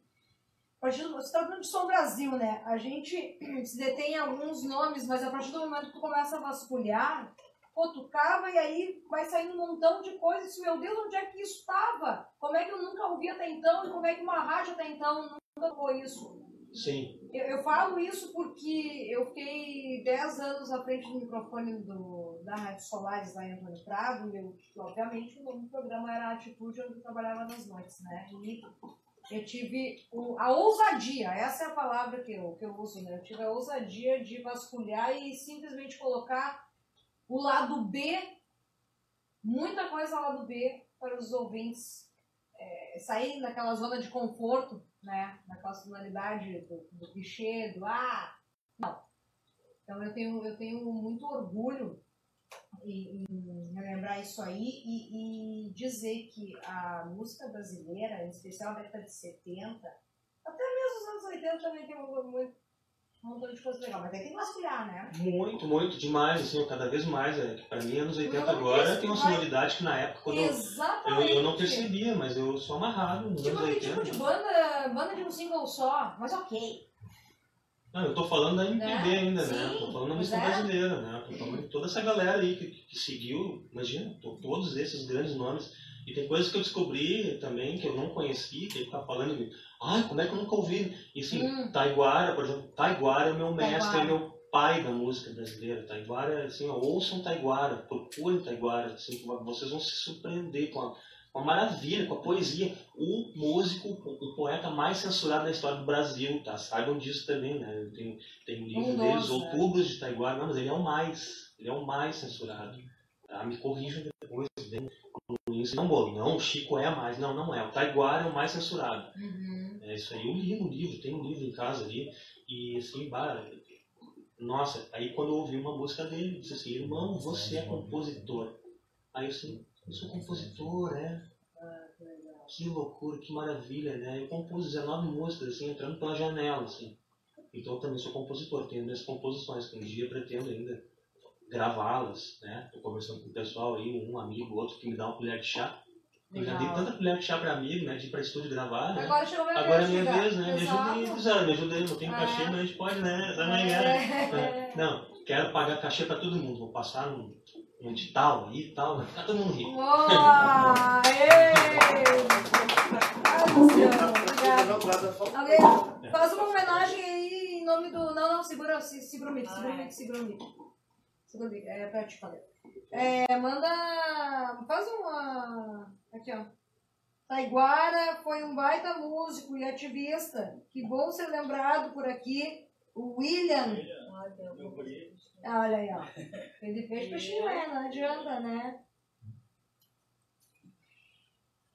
partir do, você está falando de Som Brasil, né? A gente se detém em alguns nomes, mas a partir do momento que tu começa a vasculhar, pô, tu cava e aí vai saindo um montão de coisas, meu Deus, onde é que isso estava? Como é que eu nunca ouvi até então? E como é que uma rádio até então nunca foi isso? Sim, Eu, eu falo isso porque eu fiquei 10 anos à frente do microfone do, da Rádio Solares lá em Antônio Prado, e eu, obviamente o nome do programa era Atitude, onde eu trabalhava nas noites, né? E eu tive a ousadia, essa é a palavra que eu, que eu uso, né? Eu tive a ousadia de vasculhar e simplesmente colocar o lado B, muita coisa lado B para os ouvintes é, saírem daquela zona de conforto, né? Daquela sonoridade do, do clichê, do ah, não. Então eu tenho, eu tenho muito orgulho em, em relembrar isso aí e, e dizer que a música brasileira, em especial a década de 70, até mesmo os anos 80 também tem um, muito, um montão de coisa legal, mas tem que vasculhar, né? Muito, muito, demais, assim, cada vez mais. É, pra mim, anos 80 Não, agora tem uma sonoridade que na época, quando eu, eu, não percebia, mas eu sou amarrado nos Tipo anos aquele 80. tipo de banda, banda de um single só, mas ok. Não, eu tô falando da MPB Né? ainda, né? Sim, Tô falando da música é. brasileira, né? Tô falando de toda essa galera aí que, que seguiu, imagina, to- todos esses grandes nomes. E tem coisas que eu descobri também que eu não conhecia, que ele tá falando de, ai, como é que eu nunca ouvi? E assim, Hum. Taiguara, por exemplo, Taiguara é o meu mestre, Taiguara. é meu pai da música brasileira. Taiguara, assim, ó, ouçam Taiguara, procurem Taiguara, assim, vocês vão se surpreender com a, com a maravilha, com a poesia. O músico, o, poeta mais censurado da história do Brasil, tá? Saibam disso também, né? Tem, tem um livro Um deles? Outubros de Taiguara, não, mas ele é o mais, ele é o mais censurado. Tá? Me corrijam depois, isso. Não, bolo, não, o Chico é mais, não, não é. O Taiguara é o mais censurado. Uhum. É isso aí, eu li no livro, tem um livro em casa ali, e assim, bah, nossa, aí quando eu ouvi uma música dele, disse assim, irmão, você é compositor. Aí eu assim, eu sou compositor, é? Que loucura, que maravilha, né? Eu compus 19 músicas, assim, entrando pela janela, assim. Então eu também sou compositor, tenho minhas composições, que um dia pretendo ainda gravá-las, né? Tô conversando com o pessoal aí, um amigo, outro que me dá uma colher de chá. Eu já dei tanta colher de chá pra amigo, né? De ir pra estúdio gravar, né? Agora chegou a minha Agora é vez, minha Giga. vez, né? Me Exato. ajuda aí, me ajuda aí, não tenho É. cachê, mas a gente pode, né? Também é. É. Não, quero pagar cachê pra todo mundo, vou passar num, num edital aí e tal, vai ficar todo mundo rico. Obrigada. Alguém faz uma homenagem aí em nome do. Não, não, segura, se- segura o mic, segura o mic, segura o mic. Segura o mic, é pra te falar. É, manda. Faz uma. Aqui, ó. Taiguara foi um baita músico e ativista. Que bom ser lembrado por aqui. O William. Ah, Olha aí, ó. Ele fez peixinho, é, não adianta, né?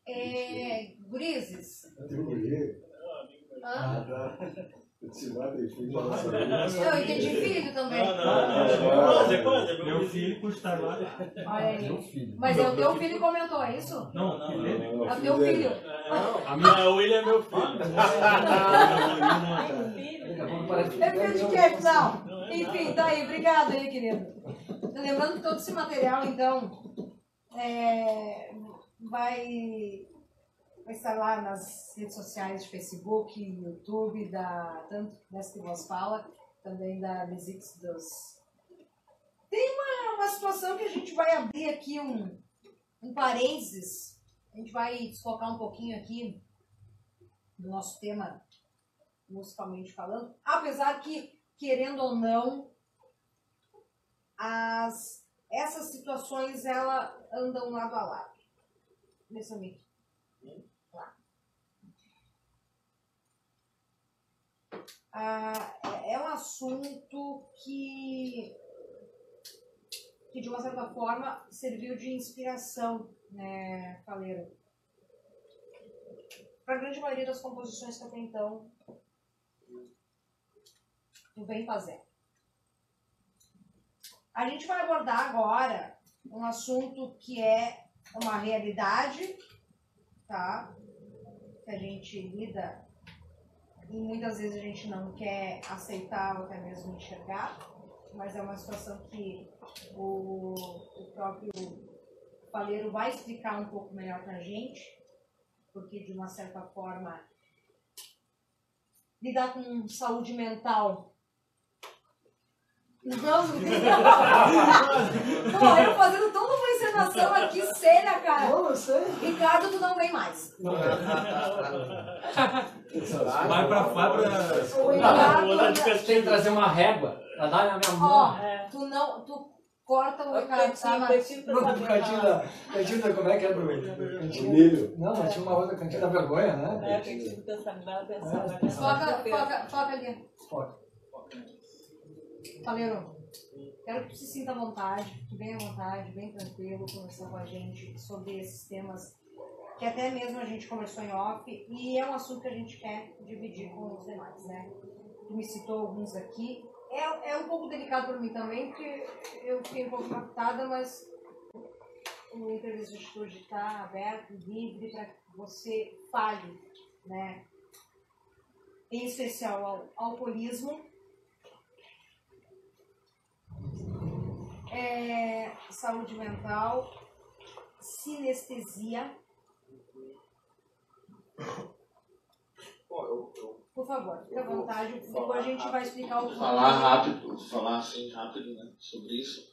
É, Gurizes. Atribuir. Hã? Ensinar e filho Eu entendi filho também. Não, não, não. Quase, quase. Meu filho custa mais. Olha aí. Meu filho. Mas é o teu filho que comentou, é isso? Não, Não, É o teu filho. a minha Ah, o William é meu filho. É filho de quê, afinal? Enfim, tá aí. Obrigado aí, querido. Lembrando que todo esse material, então, é, vai, vai estar lá nas redes sociais de Facebook, YouTube, da, tanto dessa que vos fala, também da Visits dos... Tem uma, uma situação que a gente vai abrir aqui um, um parênteses, a gente vai desfocar um pouquinho aqui do nosso tema musicalmente falando, apesar que, querendo ou não, as, essas situações ela andam lado a lado. Nesse. Ah, é, é um assunto que, que, de uma certa forma, serviu de inspiração, né, Faleiro? Para a grande maioria das composições que até então vem fazendo. A gente vai abordar agora um assunto que é uma realidade, tá? Que a gente lida e muitas vezes a gente não quer aceitar ou até mesmo enxergar, mas é uma situação que o, o próprio Faleiro vai explicar um pouco melhor pra gente, porque de uma certa forma lidar com saúde mental não, Pô, eu fazendo toda uma encenação aqui séria, cara. Não, eu sei. Ricardo, tu não vem mais. Vai pra. Ricardo, de Tem que trazer uma régua pra dar na minha ó, mão. tu não, tu corta o Ricardo, tá? saber. cantinho da. Como é que é, Bruno? O Cantinho- milho. Não, mas tinha uma outra cantinho da vergonha, É, né? cantinho do pensamento, pensar na Foca, foca, foca ali. Foca. Faleiro. Quero que você se sinta à vontade, bem à vontade, bem tranquilo, conversando com a gente sobre esses temas que até mesmo a gente conversou em off e é um assunto que a gente quer dividir com os demais, né? Tu me citou alguns aqui. É, é um pouco delicado para mim também, porque eu fiquei um pouco impactada, mas o entrevista de estúdio está aberto, livre, para que você fale, né? Em especial ao alcoolismo. É, saúde mental, sinestesia. Bom, eu, eu Por favor, fique à vontade. Depois a gente vai explicar o falar rápido, falar assim rápido né, sobre isso,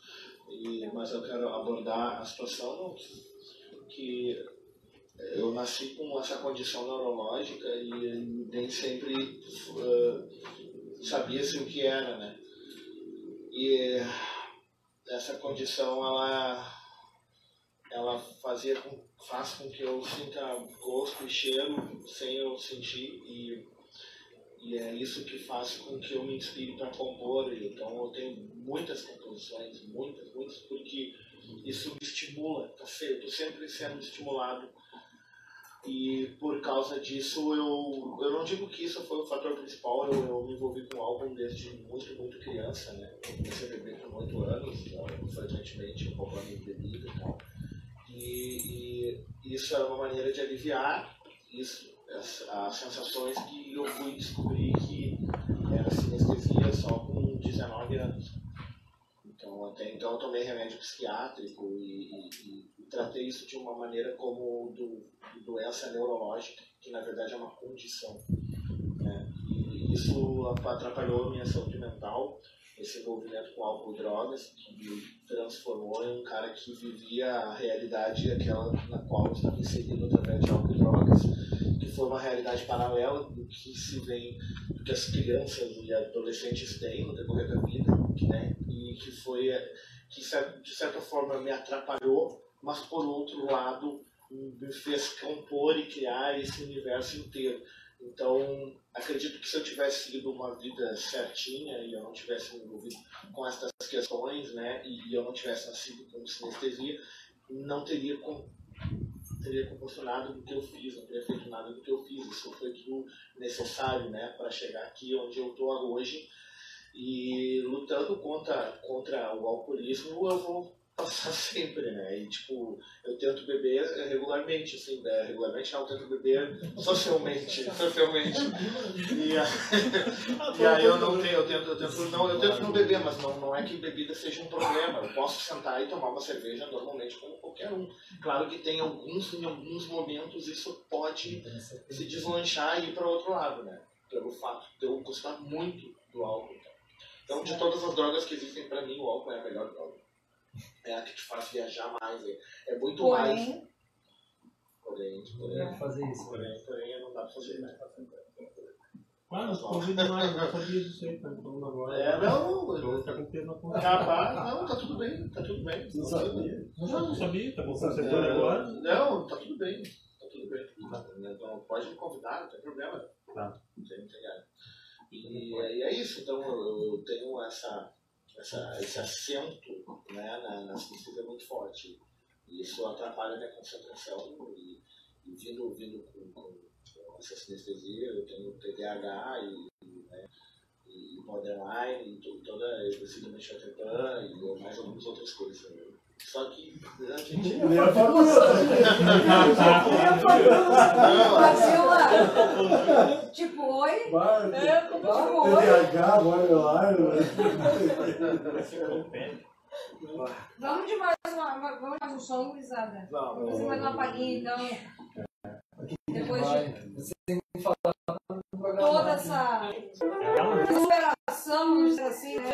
e, mas eu quero abordar a situação que eu nasci com essa condição neurológica e nem sempre eh, sabia-se o que era, né? E essa condição, ela, ela fazia com, faz com que eu sinta gosto e cheiro sem eu sentir e e é isso que faz com que eu me inspire para compor. Então eu tenho muitas composições, muitas, muitas, porque isso me estimula. Tá Eu estou sempre sendo estimulado. E por causa disso, eu, eu não digo que isso foi o fator principal. Eu, eu me envolvi com álbum desde muito, muito criança. Né? Eu comecei a beber com 8 anos, então, frequentemente, roubando bebida e tal. E, e isso era uma maneira de aliviar isso, as, as sensações que eu fui descobrir que era sinestesia só com 19 anos. Então, até então eu tomei remédio psiquiátrico e- e- e tratei isso de uma maneira como do, doença neurológica, que na verdade é uma condição. né? E isso atrapalhou a minha saúde mental, esse envolvimento com álcool e drogas, que me transformou em um cara que vivia a realidade aquela na qual eu estava inserido através de álcool e drogas, que foi uma realidade paralela do que se vem, do que as crianças e adolescentes têm no decorrer da vida, né? e que foi, que de certa forma me atrapalhou, mas por outro lado me fez compor e criar esse universo inteiro. Então, acredito que se eu tivesse seguido uma vida certinha e eu não tivesse me envolvido com essas questões, né, e eu não tivesse nascido com sinestesia, não teria com, teria proporcionado do que eu fiz, não teria feito nada do que eu fiz. Isso foi tudo necessário, né, para chegar aqui onde eu estou hoje. E lutando contra, contra o alcoolismo, eu vou passar sempre, né? E tipo, eu tento beber regularmente, assim, né? regularmente não, eu tento beber socialmente, socialmente. E, a- e aí eu não tenho, eu tento, eu tento não, eu tento não beber, mas não, não é que bebida seja um problema. Eu posso sentar e tomar uma cerveja normalmente como qualquer um. Claro que tem alguns, em alguns momentos isso pode se deslanchar e ir para outro lado, né? Pelo fato de eu gostar muito do álcool. Então, de todas as drogas que existem para mim, o álcool é a melhor droga. É a que te faz viajar mais. É, é muito mais. Porém, Porém, porém, Tem que fazer isso. porém, porém, não dá pra fazer, né? Não convido mais, não sabia disso aí, tá falando agora. É, não, Eu vou ficar com peso na consciência. Capaz, não, tá tudo bem, tá tudo bem. Não sabia. Não, não sabia, tá bom, você É, foi agora. Não, tá tudo bem. Tá tudo bem. Então pode me convidar, não tem problema. Tá. Não tem, não tem nada. E, e é isso, então eu tenho essa, essa, esse assento né, na, na sinestesia muito forte. E isso atrapalha a minha concentração e, e vindo, vindo com, com, essa sinestesia, eu tenho TDAH e, e, né, e borderline, e to- toda a síndrome de Chateaupan e mais algumas outras coisas. né. Só que a gente. Nem a famosa. Priscila, tipo, oi? Vai, É, como tipo, oi? TDAH, borderline. Vamos de mais, uma, vamos de mais um som, gurizada. Vamos. Vamos fazer mais uma palhinha, então. Depois Vai. de Você tem que falar toda essa superação, vamos dizer assim, né?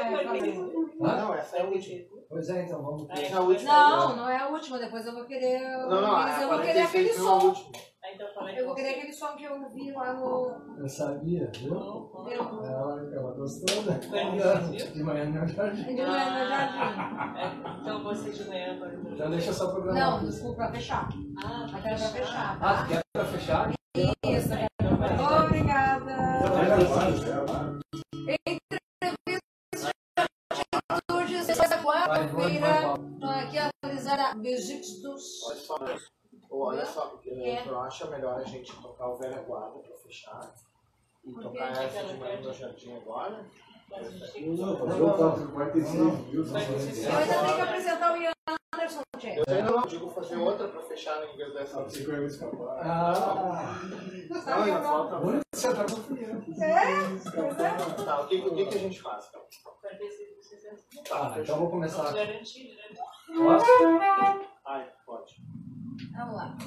Não, essa é a última. Pois é, então vamos ver. Essa é a última. Não, não é a última, depois eu vou querer. Não, não, a eu vou querer aquele 46 não é a som. Ah, então Eu vou querer aquele som que eu vi lá no. Eu sabia, viu? Eu, Ela, ela gostou, né? De manhã no meu jardim. de manhã no jardim. É, então você de manhã agora. Então deixa só programar. Não, desculpa, pra fechar. Ah, Até pra fechar. Ah, quer pra fechar? Isso. Obrigada. Besitos. Olha só, ou olha só, porque É. eu acho melhor a gente tocar o Velha Guarda pra fechar. E Por tocar essa de manhã no jardim agora. Gente Não, fazer o papo com 46 mil. Vai ter que Eu ainda tenho que apresentar o Ian Anderson, Tchê. Eu ainda não digo fazer outra pra fechar em vez dessa. Você vai me escapar. Ah, Não, ainda falta. bonito você tá confundindo. É? Tá, o que, o que, que a gente faz? Então? 46.600. Tá, então eu vou começar. Garantido, né? Posso? Ai, pode. Vamos lá.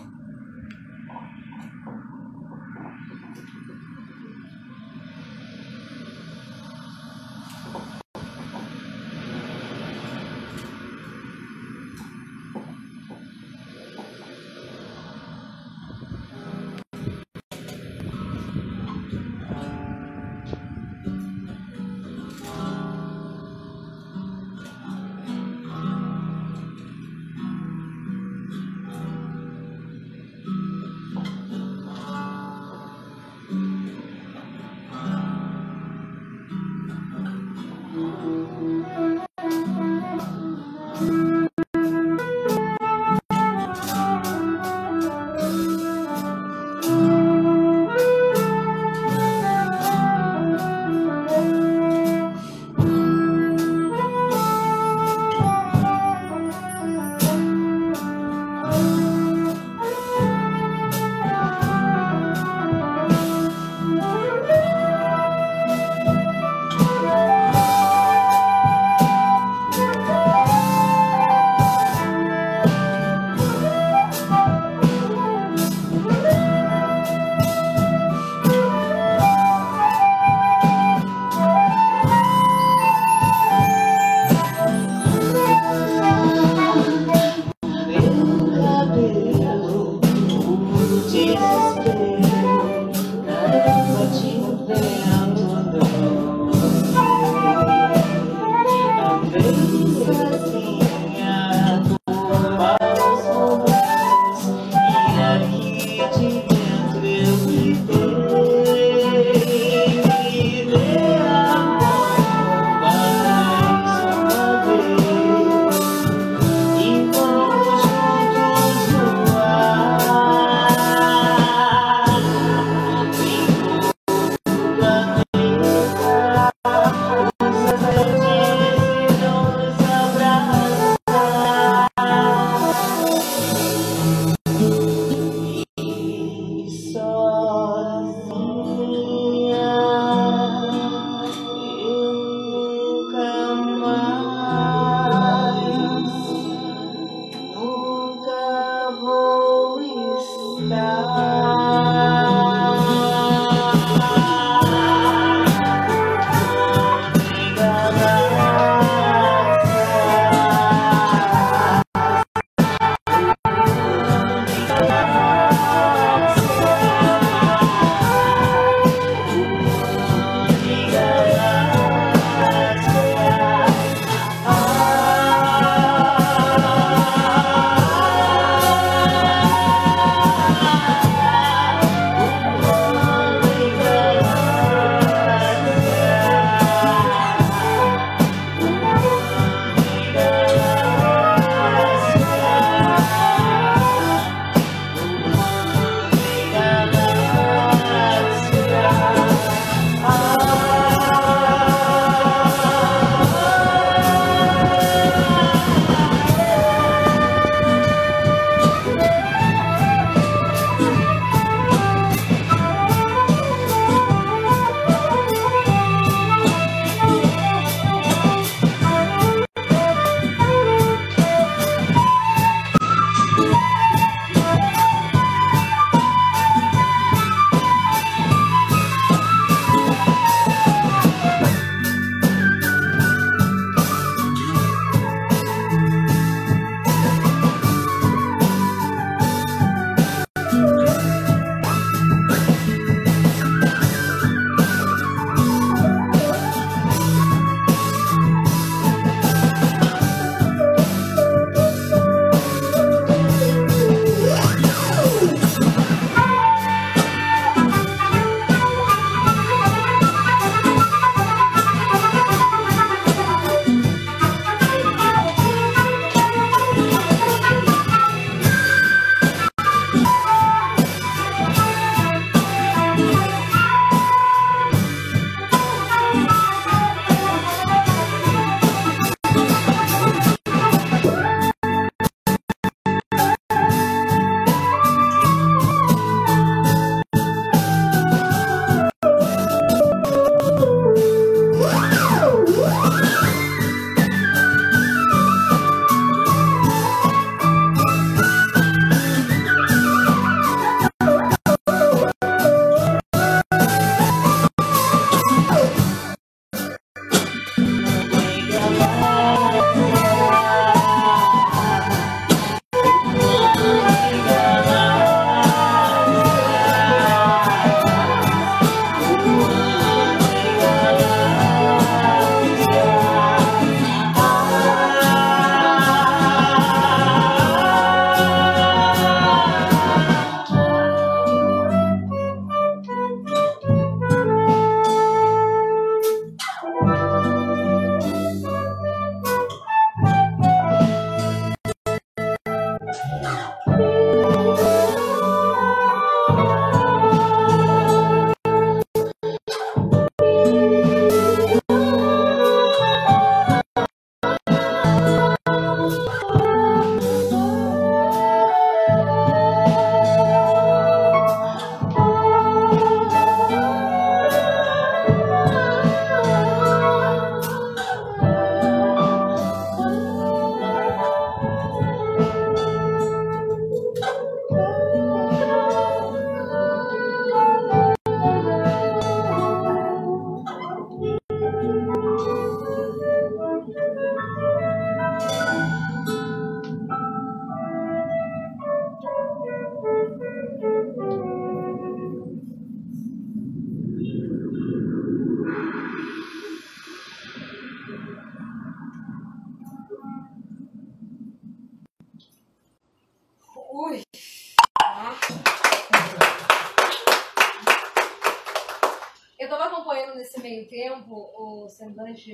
Semblante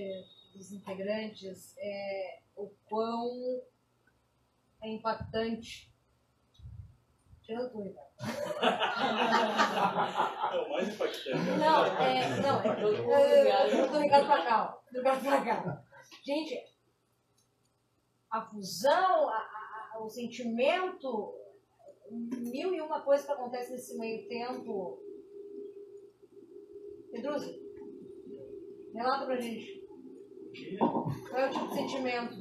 dos integrantes, é, o quão é impactante. Tirando tu, Ricardo. É o mais impactante. Não, é. Não, é. Tô ligado pra cá. Do Ricardo pra cá. Gente, a fusão, a- a- o sentimento, mil e uma coisas que acontece nesse meio tempo. Pedruzzi, relata pra gente. Qual é o tipo de sentimento?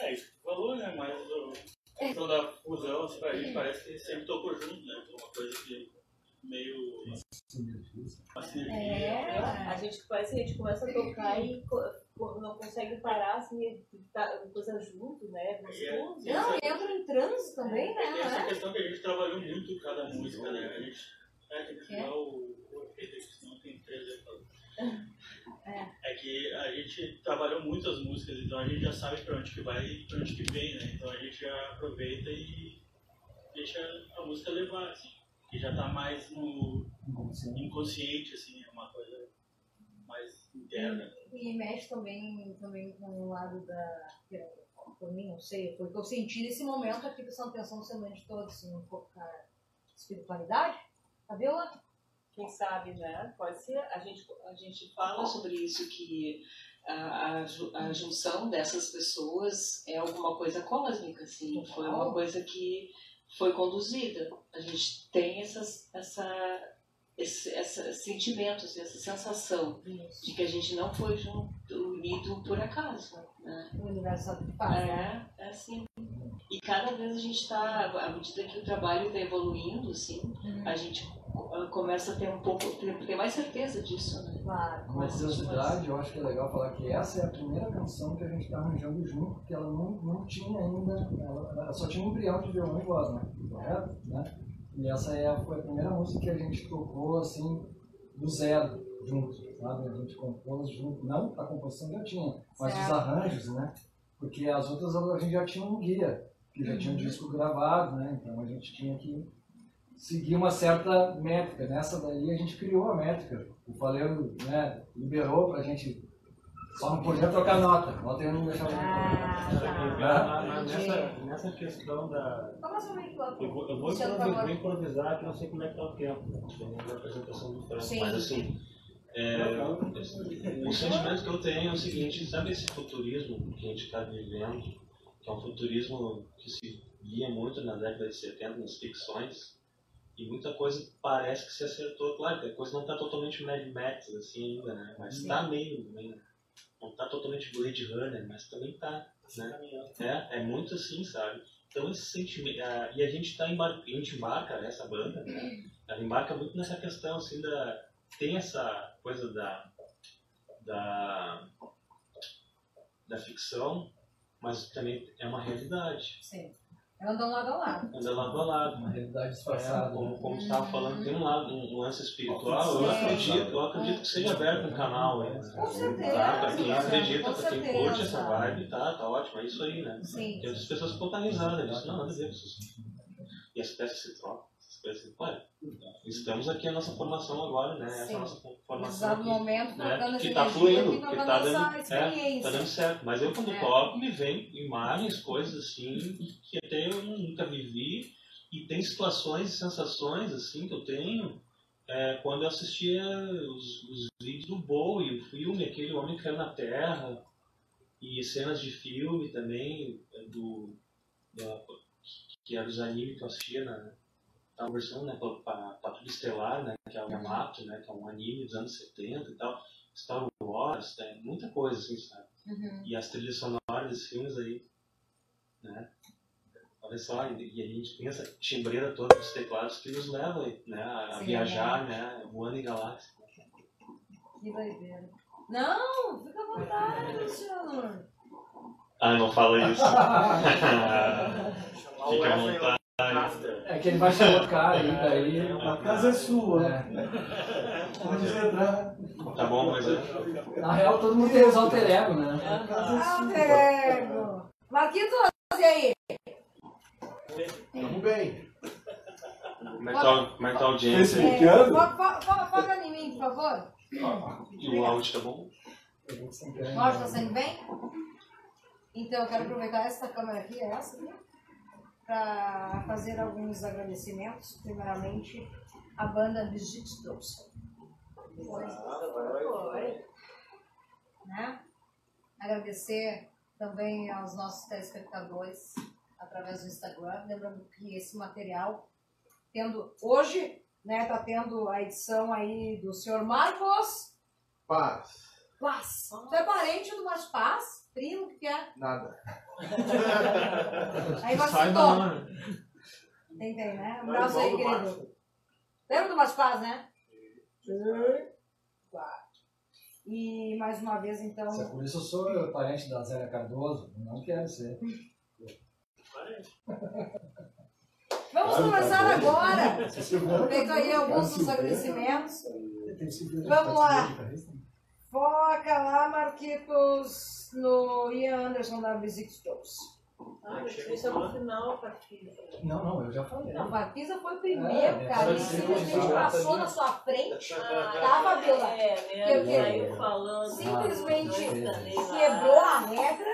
É isso que tu falou, né? Mas o questão da fusão, assim, pra gente parece que sempre tocou junto, né? Uma coisa que meio. Uma sinergia. É. A gente parece que a gente começa a tocar e co- não consegue parar, assim, tá, coisa junto, né? Gostoso. Não, e entra em transe também, É que essa né? questão que a gente trabalhou muito cada música, né? A gente é, tem que É. falar o, o efeito, senão tem três falando. É que a gente trabalhou muito as músicas, então a gente já sabe pra onde que vai e pra onde que vem, né? Então a gente já aproveita e deixa a música levar, assim. Que já tá mais no inconsciente, assim, é uma coisa mais interna. E mexe também, também com o lado da. Por mim, não sei, foi o que eu senti nesse momento aqui, prestando atenção no semblante todo, assim, um pouco na espiritualidade. Tá vendo? Quem sabe, né? Pode ser. A gente, a gente fala sobre isso, que a, a, a junção dessas pessoas é alguma coisa cósmica, assim, foi uma coisa que foi conduzida. A gente tem essas, essa, esse, esses sentimentos, essa sensação de que a gente não foi unido por acaso. Né? O universo faz. É, é assim. E cada vez a gente está, à medida que o trabalho está evoluindo, assim, a gente começa a ter um pouco, ter, ter mais certeza disso, né? Claro. Uma curiosidade, eu acho que é legal falar que essa é a primeira canção que a gente está arranjando junto, porque ela não, não tinha ainda, ela, ela só tinha um embrião de violão e voz, né? Correto? Né? E essa é, a- foi a primeira música que a gente tocou assim, do zero, junto, sabe? A gente compôs junto, não a composição já tinha, mas os Certo. arranjos, né? Porque as outras a gente já tinha um guia, que já tinha um disco gravado, né? Então a gente tinha que seguir uma certa métrica. Nessa daí a gente criou a métrica. O Faleiro né, liberou pra gente. Só não podia trocar nota. Nota eu não deixava de Ah, Né? na- nessa, nessa questão da. Fala sobre o lá. Eu vou, eu vou improvisar, vou improvisar, que eu não sei como é que tá o tempo, dependendo da apresentação do Franco. Mas assim, é, o sentimento que eu tenho é o seguinte, sabe esse futurismo que a gente está vivendo, que é um futurismo que se via muito na década de 70 nas ficções, e muita coisa parece que se acertou. Claro que a coisa não está totalmente Mad Max assim ainda, né? Mas está meio, meio. Não está totalmente Blade Runner, mas também está. Né? É, é muito assim, sabe? Então esse sentimento. ah, e a gente está embar... a gente embarca, essa banda, né? Ela embarca muito nessa questão, assim, da. Tem essa coisa da. da. da ficção, mas também é uma realidade. Sim. Andam lado a lado. Anda lado a lado. Uma realidade disfarçada. É, como, como você estava falando, tem um lado, um, lance espiritual, eu acredito, eu acredito que seja aberto um canal aí. né? Com certeza, Tá? Pra quem acredita, pra quem curte essa vibe, tá, tá ótimo, é isso aí, né? Sim. Tem outras pessoas que contam risada disso, não, nada a ver com isso. E as peças se trocam. Olha, estamos aqui a nossa formação agora, né? Essa Sim. a nossa formação Exato aqui, momento, né? que essa tá energia fluindo, que tá essa dando, é, tá dando certo. Mas eu quando É. toco, me vem imagens, coisas assim, que até eu nunca vivi. E tem situações e sensações assim que eu tenho é, quando eu assistia os, os vídeos do Bowie, o filme, aquele Homem que Caiu na Terra, e cenas de filme também, é, do, da, que eram os animes que eu assistia na, na versão, né, pa- pa- Patrulha Estelar, né, que é o Yamato, né, que é um anime dos anos 70 e tal, Star Wars, tem muita coisa assim, sabe? Uhum. E as trilhas sonoras desses filmes aí, né? Olha só, e a gente tem essa timbreira toda dos teclados que nos leva né, a, Sim, viajar, né, voando em galáxias. Que doideira. Não, fica à vontade, Luciano. Ah, não fala isso. Fica à vontade. É que ele vai colocar aí, daí. A casa é sua. É. Pode entrar. Tá bom, mas Na real, todo mundo tem os alter ego, né? Ah, Diego. Marquitos, e aí? Tamo bem. como é que tá, como é que tá a audiência? É, Foca em mim, por favor. E o áudio tá bom? O áudio está saindo bem? Então, eu quero aproveitar essa câmera aqui, é essa aqui, para fazer alguns agradecimentos. Primeiramente, a banda Brigitte Dawson. Né? Agradecer também aos nossos telespectadores através do Instagram. Lembrando que esse material, tendo hoje, né, tá tendo a edição aí do senhor Marcos Paz. Paz. Tu é parente do Marcos Paz? Primo, que é? Nada. Aí você Saiba, toma. Tem, tem, né? Um Não abraço aí, querido. Lembra do Marcos Paz, né? E mais uma vez, então. Se é por isso eu sou parente da Zélia Cardoso, não quero ser. Vamos Claro, começar tá agora. Feito aí alguns dos agradecimentos. Vamos que lá. Foca lá, Marquitos, no Ian Anderson da Music Stores. Ah, mas isso é no final, Patrícia. Não, não, eu já falei. Não, Marquisa foi o primeiro, É, cara. Ele deve ser simplesmente um passou na sua frente, Ah, tá, Fabiola? É, né? Que- Saiu falando. Simplesmente também lá. quebrou a regra,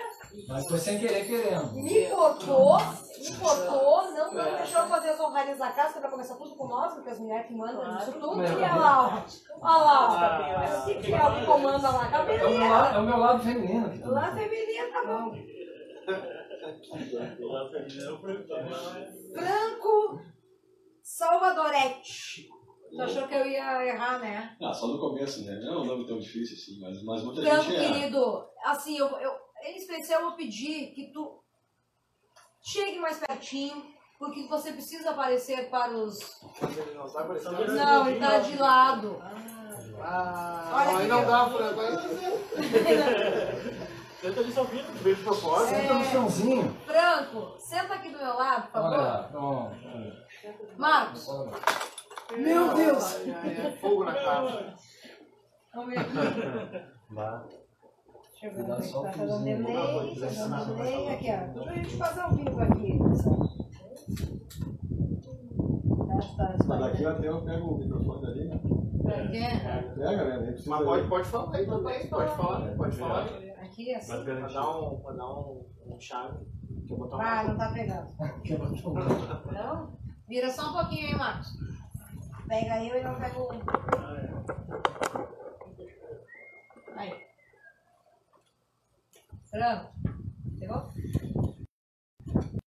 Mas foi sem querer, querendo. me cortou, me cortou, não, não deixou eu fazer as honrarias da casa, que é pra começar tudo com nós, porque as mulheres que mandam isso tudo. E olha lá, ó. Olha lá, Ah. O que, que é o que comanda lá? É o, meu lado, Cabeleira. é o meu lado feminino. tá Lá feminino, tá bom. Franco Salvadorete. Tu achou que eu ia errar, né? Ah, só no começo, né? Não é um nome tão difícil assim, mas, mas muita Franco, gente é. querido, assim, eu, eu, em especial eu vou pedir que tu chegue mais pertinho, porque você precisa aparecer para os... Não, tá aparecendo. Não, ele tá de lado. Ah, Olha aí não dá pra. Tenta de ouvir, veio de propósito. Senta no chãozinho. Franco, senta aqui do meu lado, por favor. pronto. Marcos. Meu Deus. É fogo na cara. Vamos ver aqui. Cuidado onde é tá fazendo delay, fazendo delay. Aqui, ó. Tudo a gente faz ao vivo aqui. tá Mas daqui até eu pego o microfone ali, né? Quê? Pega, né? Mas pode, pode falar aí também, pode falar, pode falar. Aqui, assim. Pra dar um, pra dar um, um chave. Deixa eu botar uma- Ah, não tá pegando. Não? Vira só um pouquinho aí, Marcos. Pega eu e eu pego o. Aí. Franco. Pegou?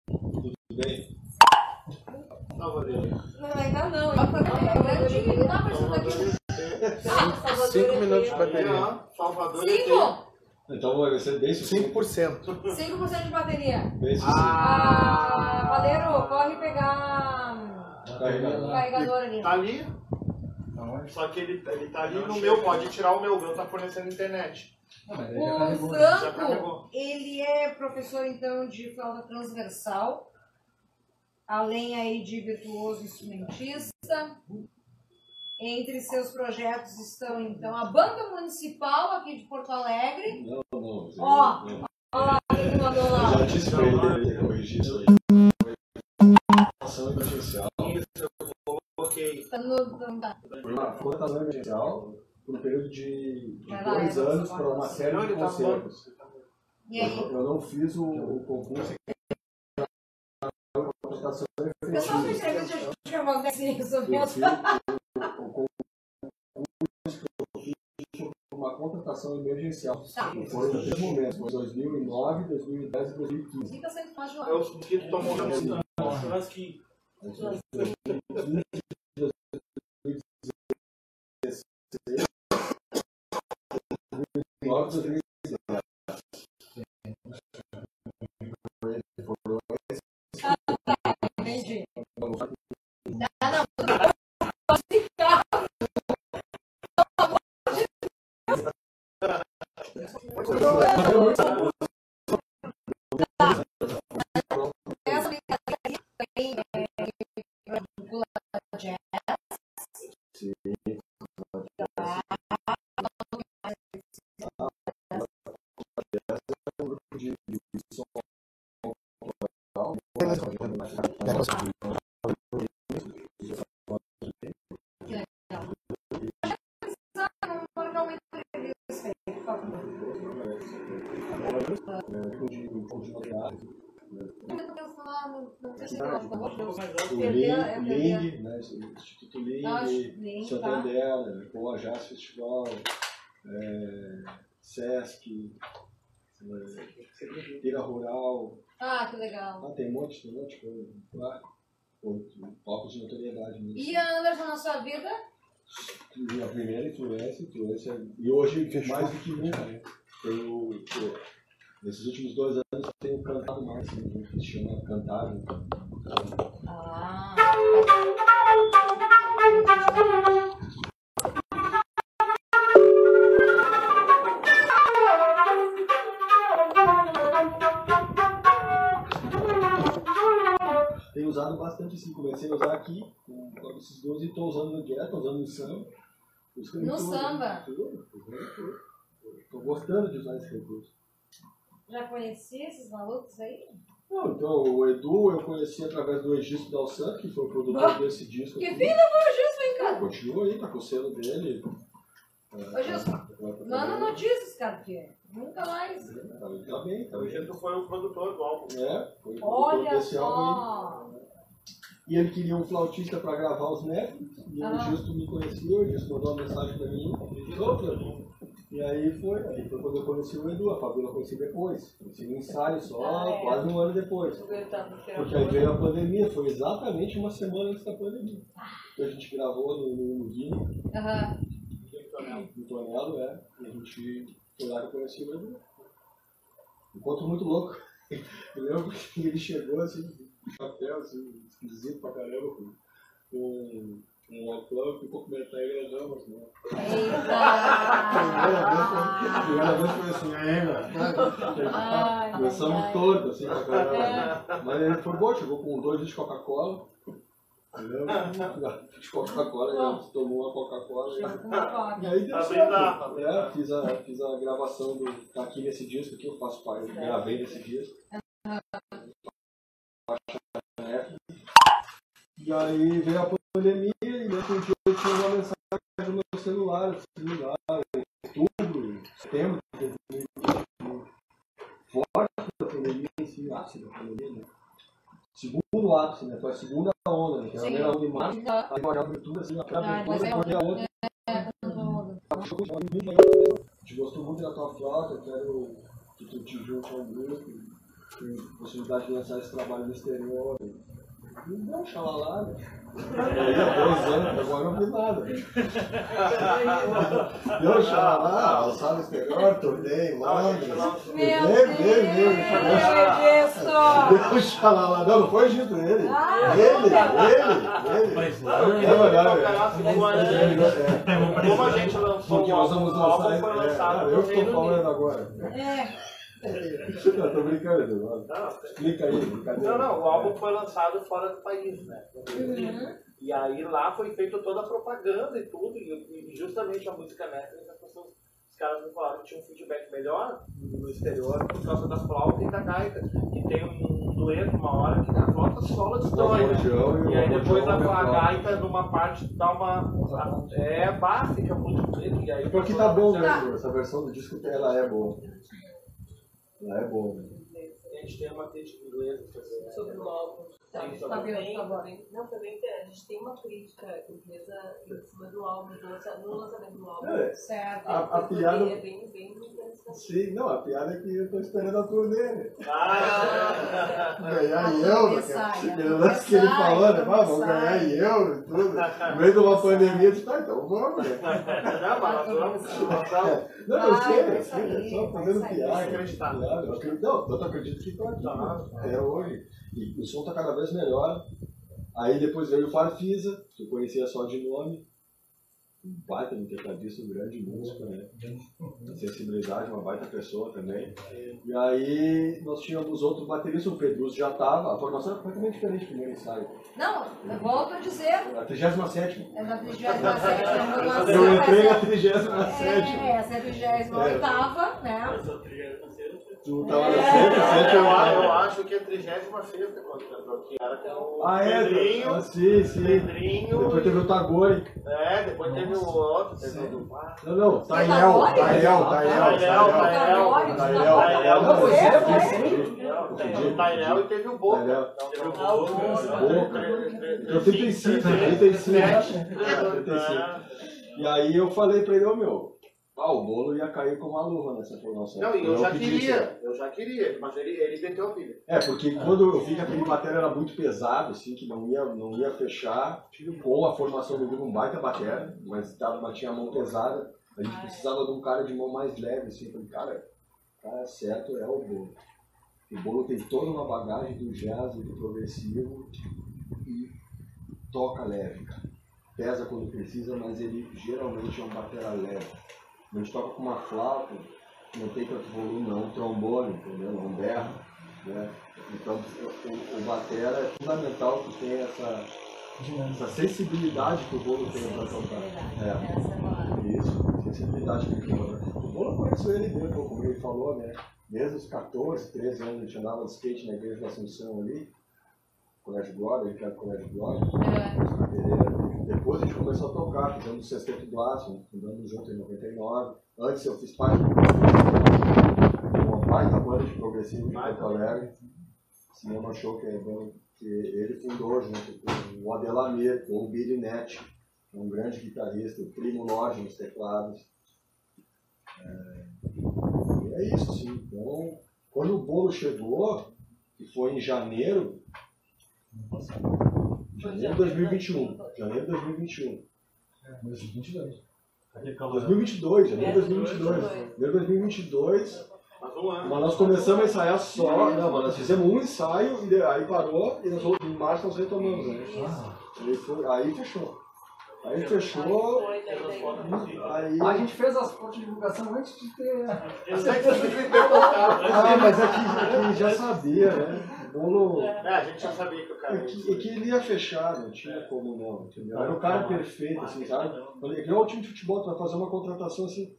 Tudo bem? Salvador. Não, ainda não. É grandinho, não dá pra isso daqui. Cinco minutos de bateria. Salvador. Cinco! Então vai ser bem sucinto. 5%. 5% de bateria. Bem sucinto. Ah, Valeiro, corre pegar o Carregador. carregador ali. Tá ali, só que ele, ele tá ali no meu, pode tirar o meu, o meu tá fornecendo internet. Não, mas ele já O. Já Franco, carregou. ele é professor então de flauta transversal, além aí de virtuoso instrumentista. Entre seus projetos estão então a Banda Municipal aqui de Porto Alegre. Não, não. Ó, não. Olha lá quem mandou lá. Eu já disse pra ele corrigir isso aí. Ação emergencial. Tá no, tá. Foi uma cotação emergencial por um período de, de Vai lá, dois anos para uma série de tá concertos. Eu, eu não fiz o, o concurso em contratação Pessoal, me entrevista de que Eu mesmo. concurso que eu fiz foi uma contratação emergencial. Tá. Foram três momentos, foi 2009, 2010 e 2015. Fica sempre mais É o que tomou no Churrasquinho. Entendi. Ah, não. Posso tem um monte de notoriedade mesmo. E a Anderson na sua vida? a primeira influência, influência e hoje mais do que nunca, né? Tenho, pô, nesses últimos dois anos eu tenho cantado mais, assim, né, que se chama cantar. Né? Ah. Tenho usado bastante assim, comecei a usar aqui com, com esses dois e estou usando no direto, estou usando no samba. No samba? Tô gostando de usar esse recurso. Já conhecia esses malucos aí? Não, então, o Edu eu conheci através do Egisto Dalsan, que foi o produtor Ah, desse disco. Que aqui. filho do Gilson, hein, cara? Continua aí, tá com o selo dele. Ô, Gilson, manda notícias, cara, porque nunca mais. Tá bem, tá O bem. Gento foi o produtor do álbum. É, foi o produtor Olha álbum aí. só. E ele queria um flautista para gravar os netos, e Ah. o Justo me conhecia, o Justo mandou uma mensagem para mim, Flavinho? E aí foi, aí foi quando eu conheci o Edu, a Fabiola conheci depois, conheci no ensaio só, Ah, é. quase um ano depois. Porque aí veio a pandemia, foi exatamente uma semana antes da pandemia. Então a gente gravou no, no, no Guine, Tonelo, é, e a gente foi lá que eu conheci o Edu. Encontro muito louco. Eu lembro que ele chegou assim, com chapéu, assim, esquisito pra caramba, com, com um óculos, ficou comentando ele não, mas não. Primeira vez foi assim, ainda. Ai, Começamos ai, ai. todo, assim, pra caramba. Mas ele foi bom, chegou com dois de Coca-Cola. Coca-Cola, ele tomou uma Coca-Cola. Com uma coca. E aí deu certo. É, fiz a, fiz a gravação do, tá aqui nesse disco aqui, eu faço parte, eu gravei nesse disco. E aí veio a pandemia e nesse dia eu tinha uma mensagem no meu celular, assim, lá em outubro, setembro de 2021. Forte da pandemia em si, ácido da pandemia, né? Segundo ápice, né? Foi a segunda Sim. assim, Ah, é. É, onda. A gente gostou muito da tua flauta, quero que tu te junte ao grupo, tem possibilidade de lançar esse trabalho no exterior. Não deu xalalá, né? Aí há dois anos, agora não vi nada. Deu xalalá, alçado exterior, tornei Londres. Meu Deus! veio. Edson! Deu xalalá, não, não foi Gito, ele. Ah, Ele, ele, ele. Mas Não, lá, não, né? não, Como a gente lançou Porque nós vamos o álbum lançar. foi é, lançado eu que Reino estou falando agora. É. Não, tô brincando. Não, Explica aí, brincadeira. Não, não, o álbum foi lançado fora do país, né? Uhum. E aí lá foi feita toda a propaganda e tudo, e e justamente a música métrica, as pessoas, os caras me falaram que tinha um feedback melhor no exterior por causa das flautas e da gaita. E tem um dueto, uma hora, que a flauta sola destrói, né? e aí depois a, a gaita numa parte dá uma. É básica, fica muito bonito. E aí Porque tá bom mesmo, essa versão do disco ela é boa. Ela é boa. né? A gente tem uma crítica inglesa sobre, Sobre o álbum. Tá, sobre- tá bem, tá bem. Não, foi bem A gente tem uma crítica inglesa em cima do álbum, no lançamento do álbum. É. Certo. A, a piada. É bem, bem interessante. Sim, não, a piada é que eu tô esperando a turnê, né? Ah, Ganhar em euro, Messiah, aquele a lance que ele falou, né? a Ah, vamos ganhar em euro e tudo. No meio de uma pandemia, eu disse, tá, então vamos, né? Não, vamos- nós vamos- Não, eu Vai, sei, vai eu sei, é só vai fazendo piada. Piada. Eu acredito, não, que aqui, Tá. né? até hoje. E o som tá cada vez melhor. Aí depois veio o Farfisa, que eu conhecia só de nome. Um baita tecladista, um grande músico, né? Sensibilidade, uma baita pessoa também. E aí nós tínhamos outro baterista, o Pedrus já tava. A formação era completamente diferente do primeiro ensaio. Não, eu volto a dizer. A 37 É na 37 formação. Eu entrei na essa- 37 É, essa é a 38 É. né? Tu tava é. eu, acho que é a 35 quando aconteceu, que era o ah, é, Pedrinho. Ah, sim, sim. Pedrinho. Depois teve o Tagore. É, depois teve o outro, teve o do Não, não, Taiel, Taiel, Taiel. Taiel, Taiel. Teve o Taiel e teve o Boca. O Boca. Então 35, 35. E aí eu falei pra ele, meu ah, o bolo ia cair com uma luva nessa formação. Não, e eu já que disse. queria, eu já queria, mas ele, ele meteu a pilha. É, porque quando eu vi que aquele bateria era muito pesado, assim, que não ia, não ia fechar, com a formação do grupo, um baita bateria, mas tava, mas tinha a mão pesada, a gente precisava de um cara de mão mais leve, assim, falei, cara, o cara certo é o bolo. O bolo tem toda uma bagagem do jazz e do progressivo e toca leve, cara. Pesa quando precisa, mas ele geralmente é um batera leve. A gente toca com uma flauta, não tem tanto volume, não, um trombone, entendeu? Não berra. Né? Então, o, o batera é fundamental que tenha essa, essa sensibilidade que o bolo tem para tocar. É. Isso, sensibilidade que ele tem. O bolo eu conheço ele mesmo, como ele falou, né? Desde os 14, 13 anos, a gente andava de skate na igreja da Assunção ali, Colégio Glória, era Colégio Glória. Pereira. Depois a gente começou a tocar, fizemos o Sexteto do Aço, fundamos junto em 99. Antes eu fiz parte de uma baita banda de progressivo de Porto Alegre, Cinema Show, que, é que ele fundou junto com o Adelamir, com o Billy Net, um grande guitarrista, o Primo Lodge nos teclados. É, e é isso, sim. Então, quando o bolo chegou, que foi em janeiro, janeiro de 2021, janeiro de 2021. 2022. 2022, janeiro de 2022. Janeiro de 2022. Mas nós começamos a ensaiar só. Não, mas nós fizemos um ensaio e aí parou e nós, em março nós retomamos, né? Aí, foi- aí fechou. Aí fechou. Aí. A gente fez as fotos de divulgação antes de ter. Ah, mas é que, é que já sabia, né? Bolo. É, a gente já sabia que o cara É que, é que ele ia fechar, não tinha como não, entendeu? Era o cara perfeito, assim, sabe? Falei, que é o time de futebol, tu vai fazer uma contratação assim.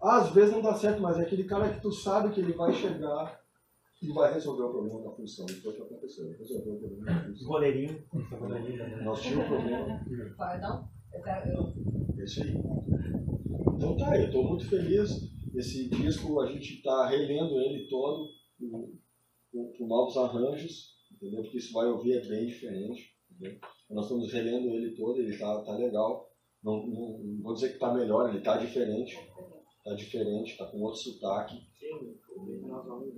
Às vezes não dá certo, mas é aquele cara que tu sabe que ele vai chegar e vai resolver o problema da função. Foi o que aconteceu. Ele resolveu o problema da função. Goleirinho. goleirinho também. Nós tínhamos um problema. Eu quero. Eu... É isso aí. Então tá, eu estou muito feliz. Esse disco a gente está relendo ele todo com, com- novos arranjos, entendeu? Porque isso vai ouvir é bem diferente. Entendeu? Nós estamos relendo ele todo, ele tá, tá legal. Não, não, não vou dizer que tá melhor, ele tá diferente. Tá diferente, tá com outro sotaque.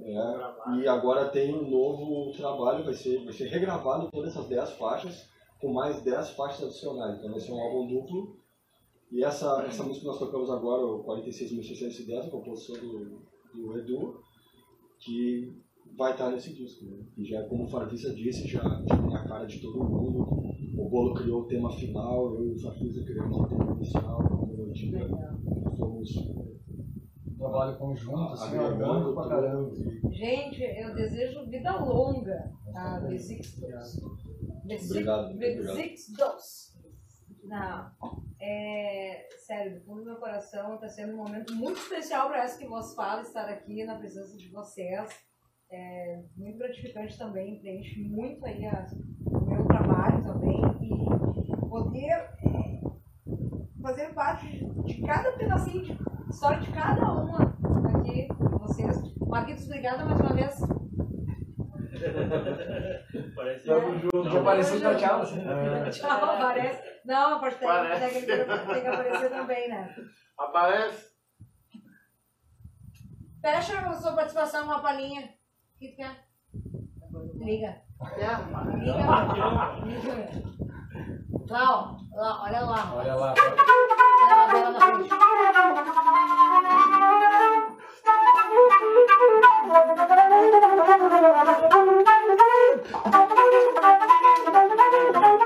É, e agora tem um novo trabalho, vai ser, vai ser regravado todas essas 10 faixas, com mais 10 faixas adicionais. Então vai ser um álbum duplo. E essa, essa música que nós tocamos agora, o 46.610, a composição do, do Edu, que vai estar nesse disco. Né? E já, como o Farfisa disse, já, já tem a cara de todo mundo. O Bolo criou o tema final, eu e o Farfisa criamos o tema inicial, a melodia. Fomos Trabalho conjunto, assim, agregando orgânico pra caramba. Gente, eu desejo vida longa a Besix Obrigado, muito obrigado. Besix Dos. Não, é, sério, do fundo do meu coração está sendo um momento muito especial para essa que vos fala, estar aqui na presença de vocês. É muito gratificante também, preenche muito aí a- o meu trabalho também e poder é, fazer parte de, de cada pedacinho de história de cada uma aqui com vocês. Marquitos, obrigada mais uma vez. Parece Tamo junto. Já apareceu pra tchau, assim. Tchau, aparece. Não, a parte técnica Parece. tem que aparecer também, né? Aparece. Fecha a sua participação com uma palhinha. Liga. Ja. Liga. Klar. Ja. Ja. Ja. Ja. Ja. Ja. Ja. Ja. Ja. Ja. Ja. Ja. Ja.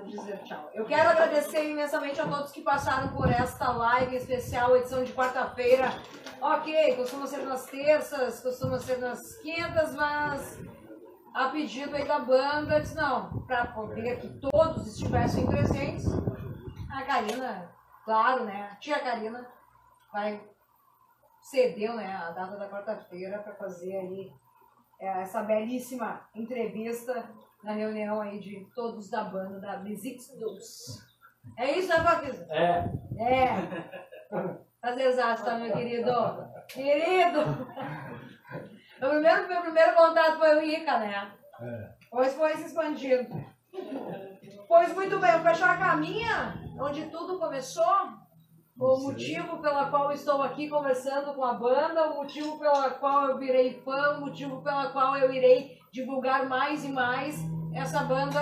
De dizer tchau. Eu quero agradecer imensamente a todos que passaram por esta live especial, edição de quarta-feira Ok, costuma ser nas terças, costuma ser nas quintas, mas a pedido aí da banda, disse não, para poder que todos estivessem presentes, a Karina, claro, né, a tia Karina vai cedeu né, a data da quarta-feira para fazer aí é, essa belíssima entrevista na reunião aí de todos da banda da Besix Dos. É isso, né, Patrícia? É. É. Às exato, tá, meu querido? Querido! Meu primeiro, meu primeiro contato foi o Ica, né? É. Depois foi se expandindo. Pois muito bem, fechar a caminha onde tudo começou. O motivo pela qual estou aqui conversando com a banda, o motivo pela qual eu virei fã, o motivo pela qual eu irei divulgar mais e mais essa banda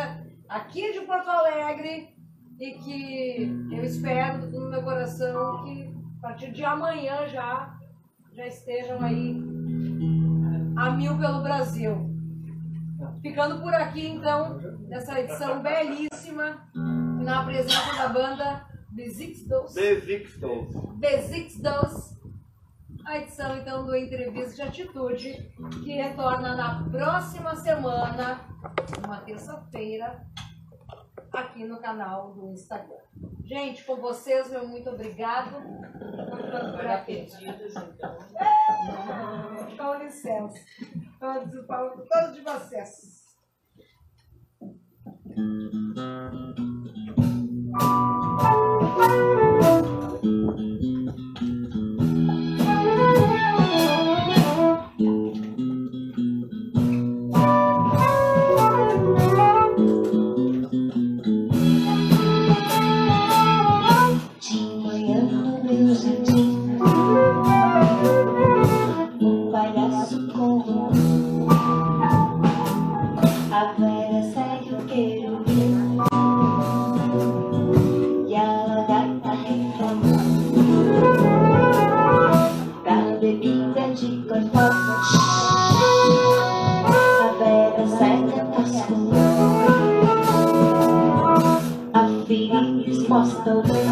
aqui de Porto Alegre e que eu espero do fundo do meu coração que a partir de amanhã já, já estejam aí a mil pelo Brasil. Ficando por aqui então, nessa edição belíssima, na presença da banda Besix Dos. Besix Dos. A edição então do Entrevista de Atitude, que retorna na próxima semana, uma terça-feira, aqui no canal do Instagram. Gente, com vocês, meu muito obrigado. Por. Pedidos, então. Com licença. Todos, todos de vocês. De a ferida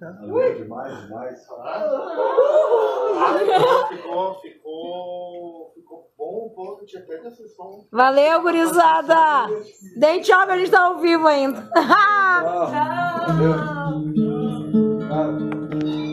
Valeu demais, demais. Ah, ficou, ficou, ficou bom um pouco. Tinha até sessão. Valeu, gurizada! dente tchau, a gente tá ao vivo ainda. Tchau! tchau. tchau.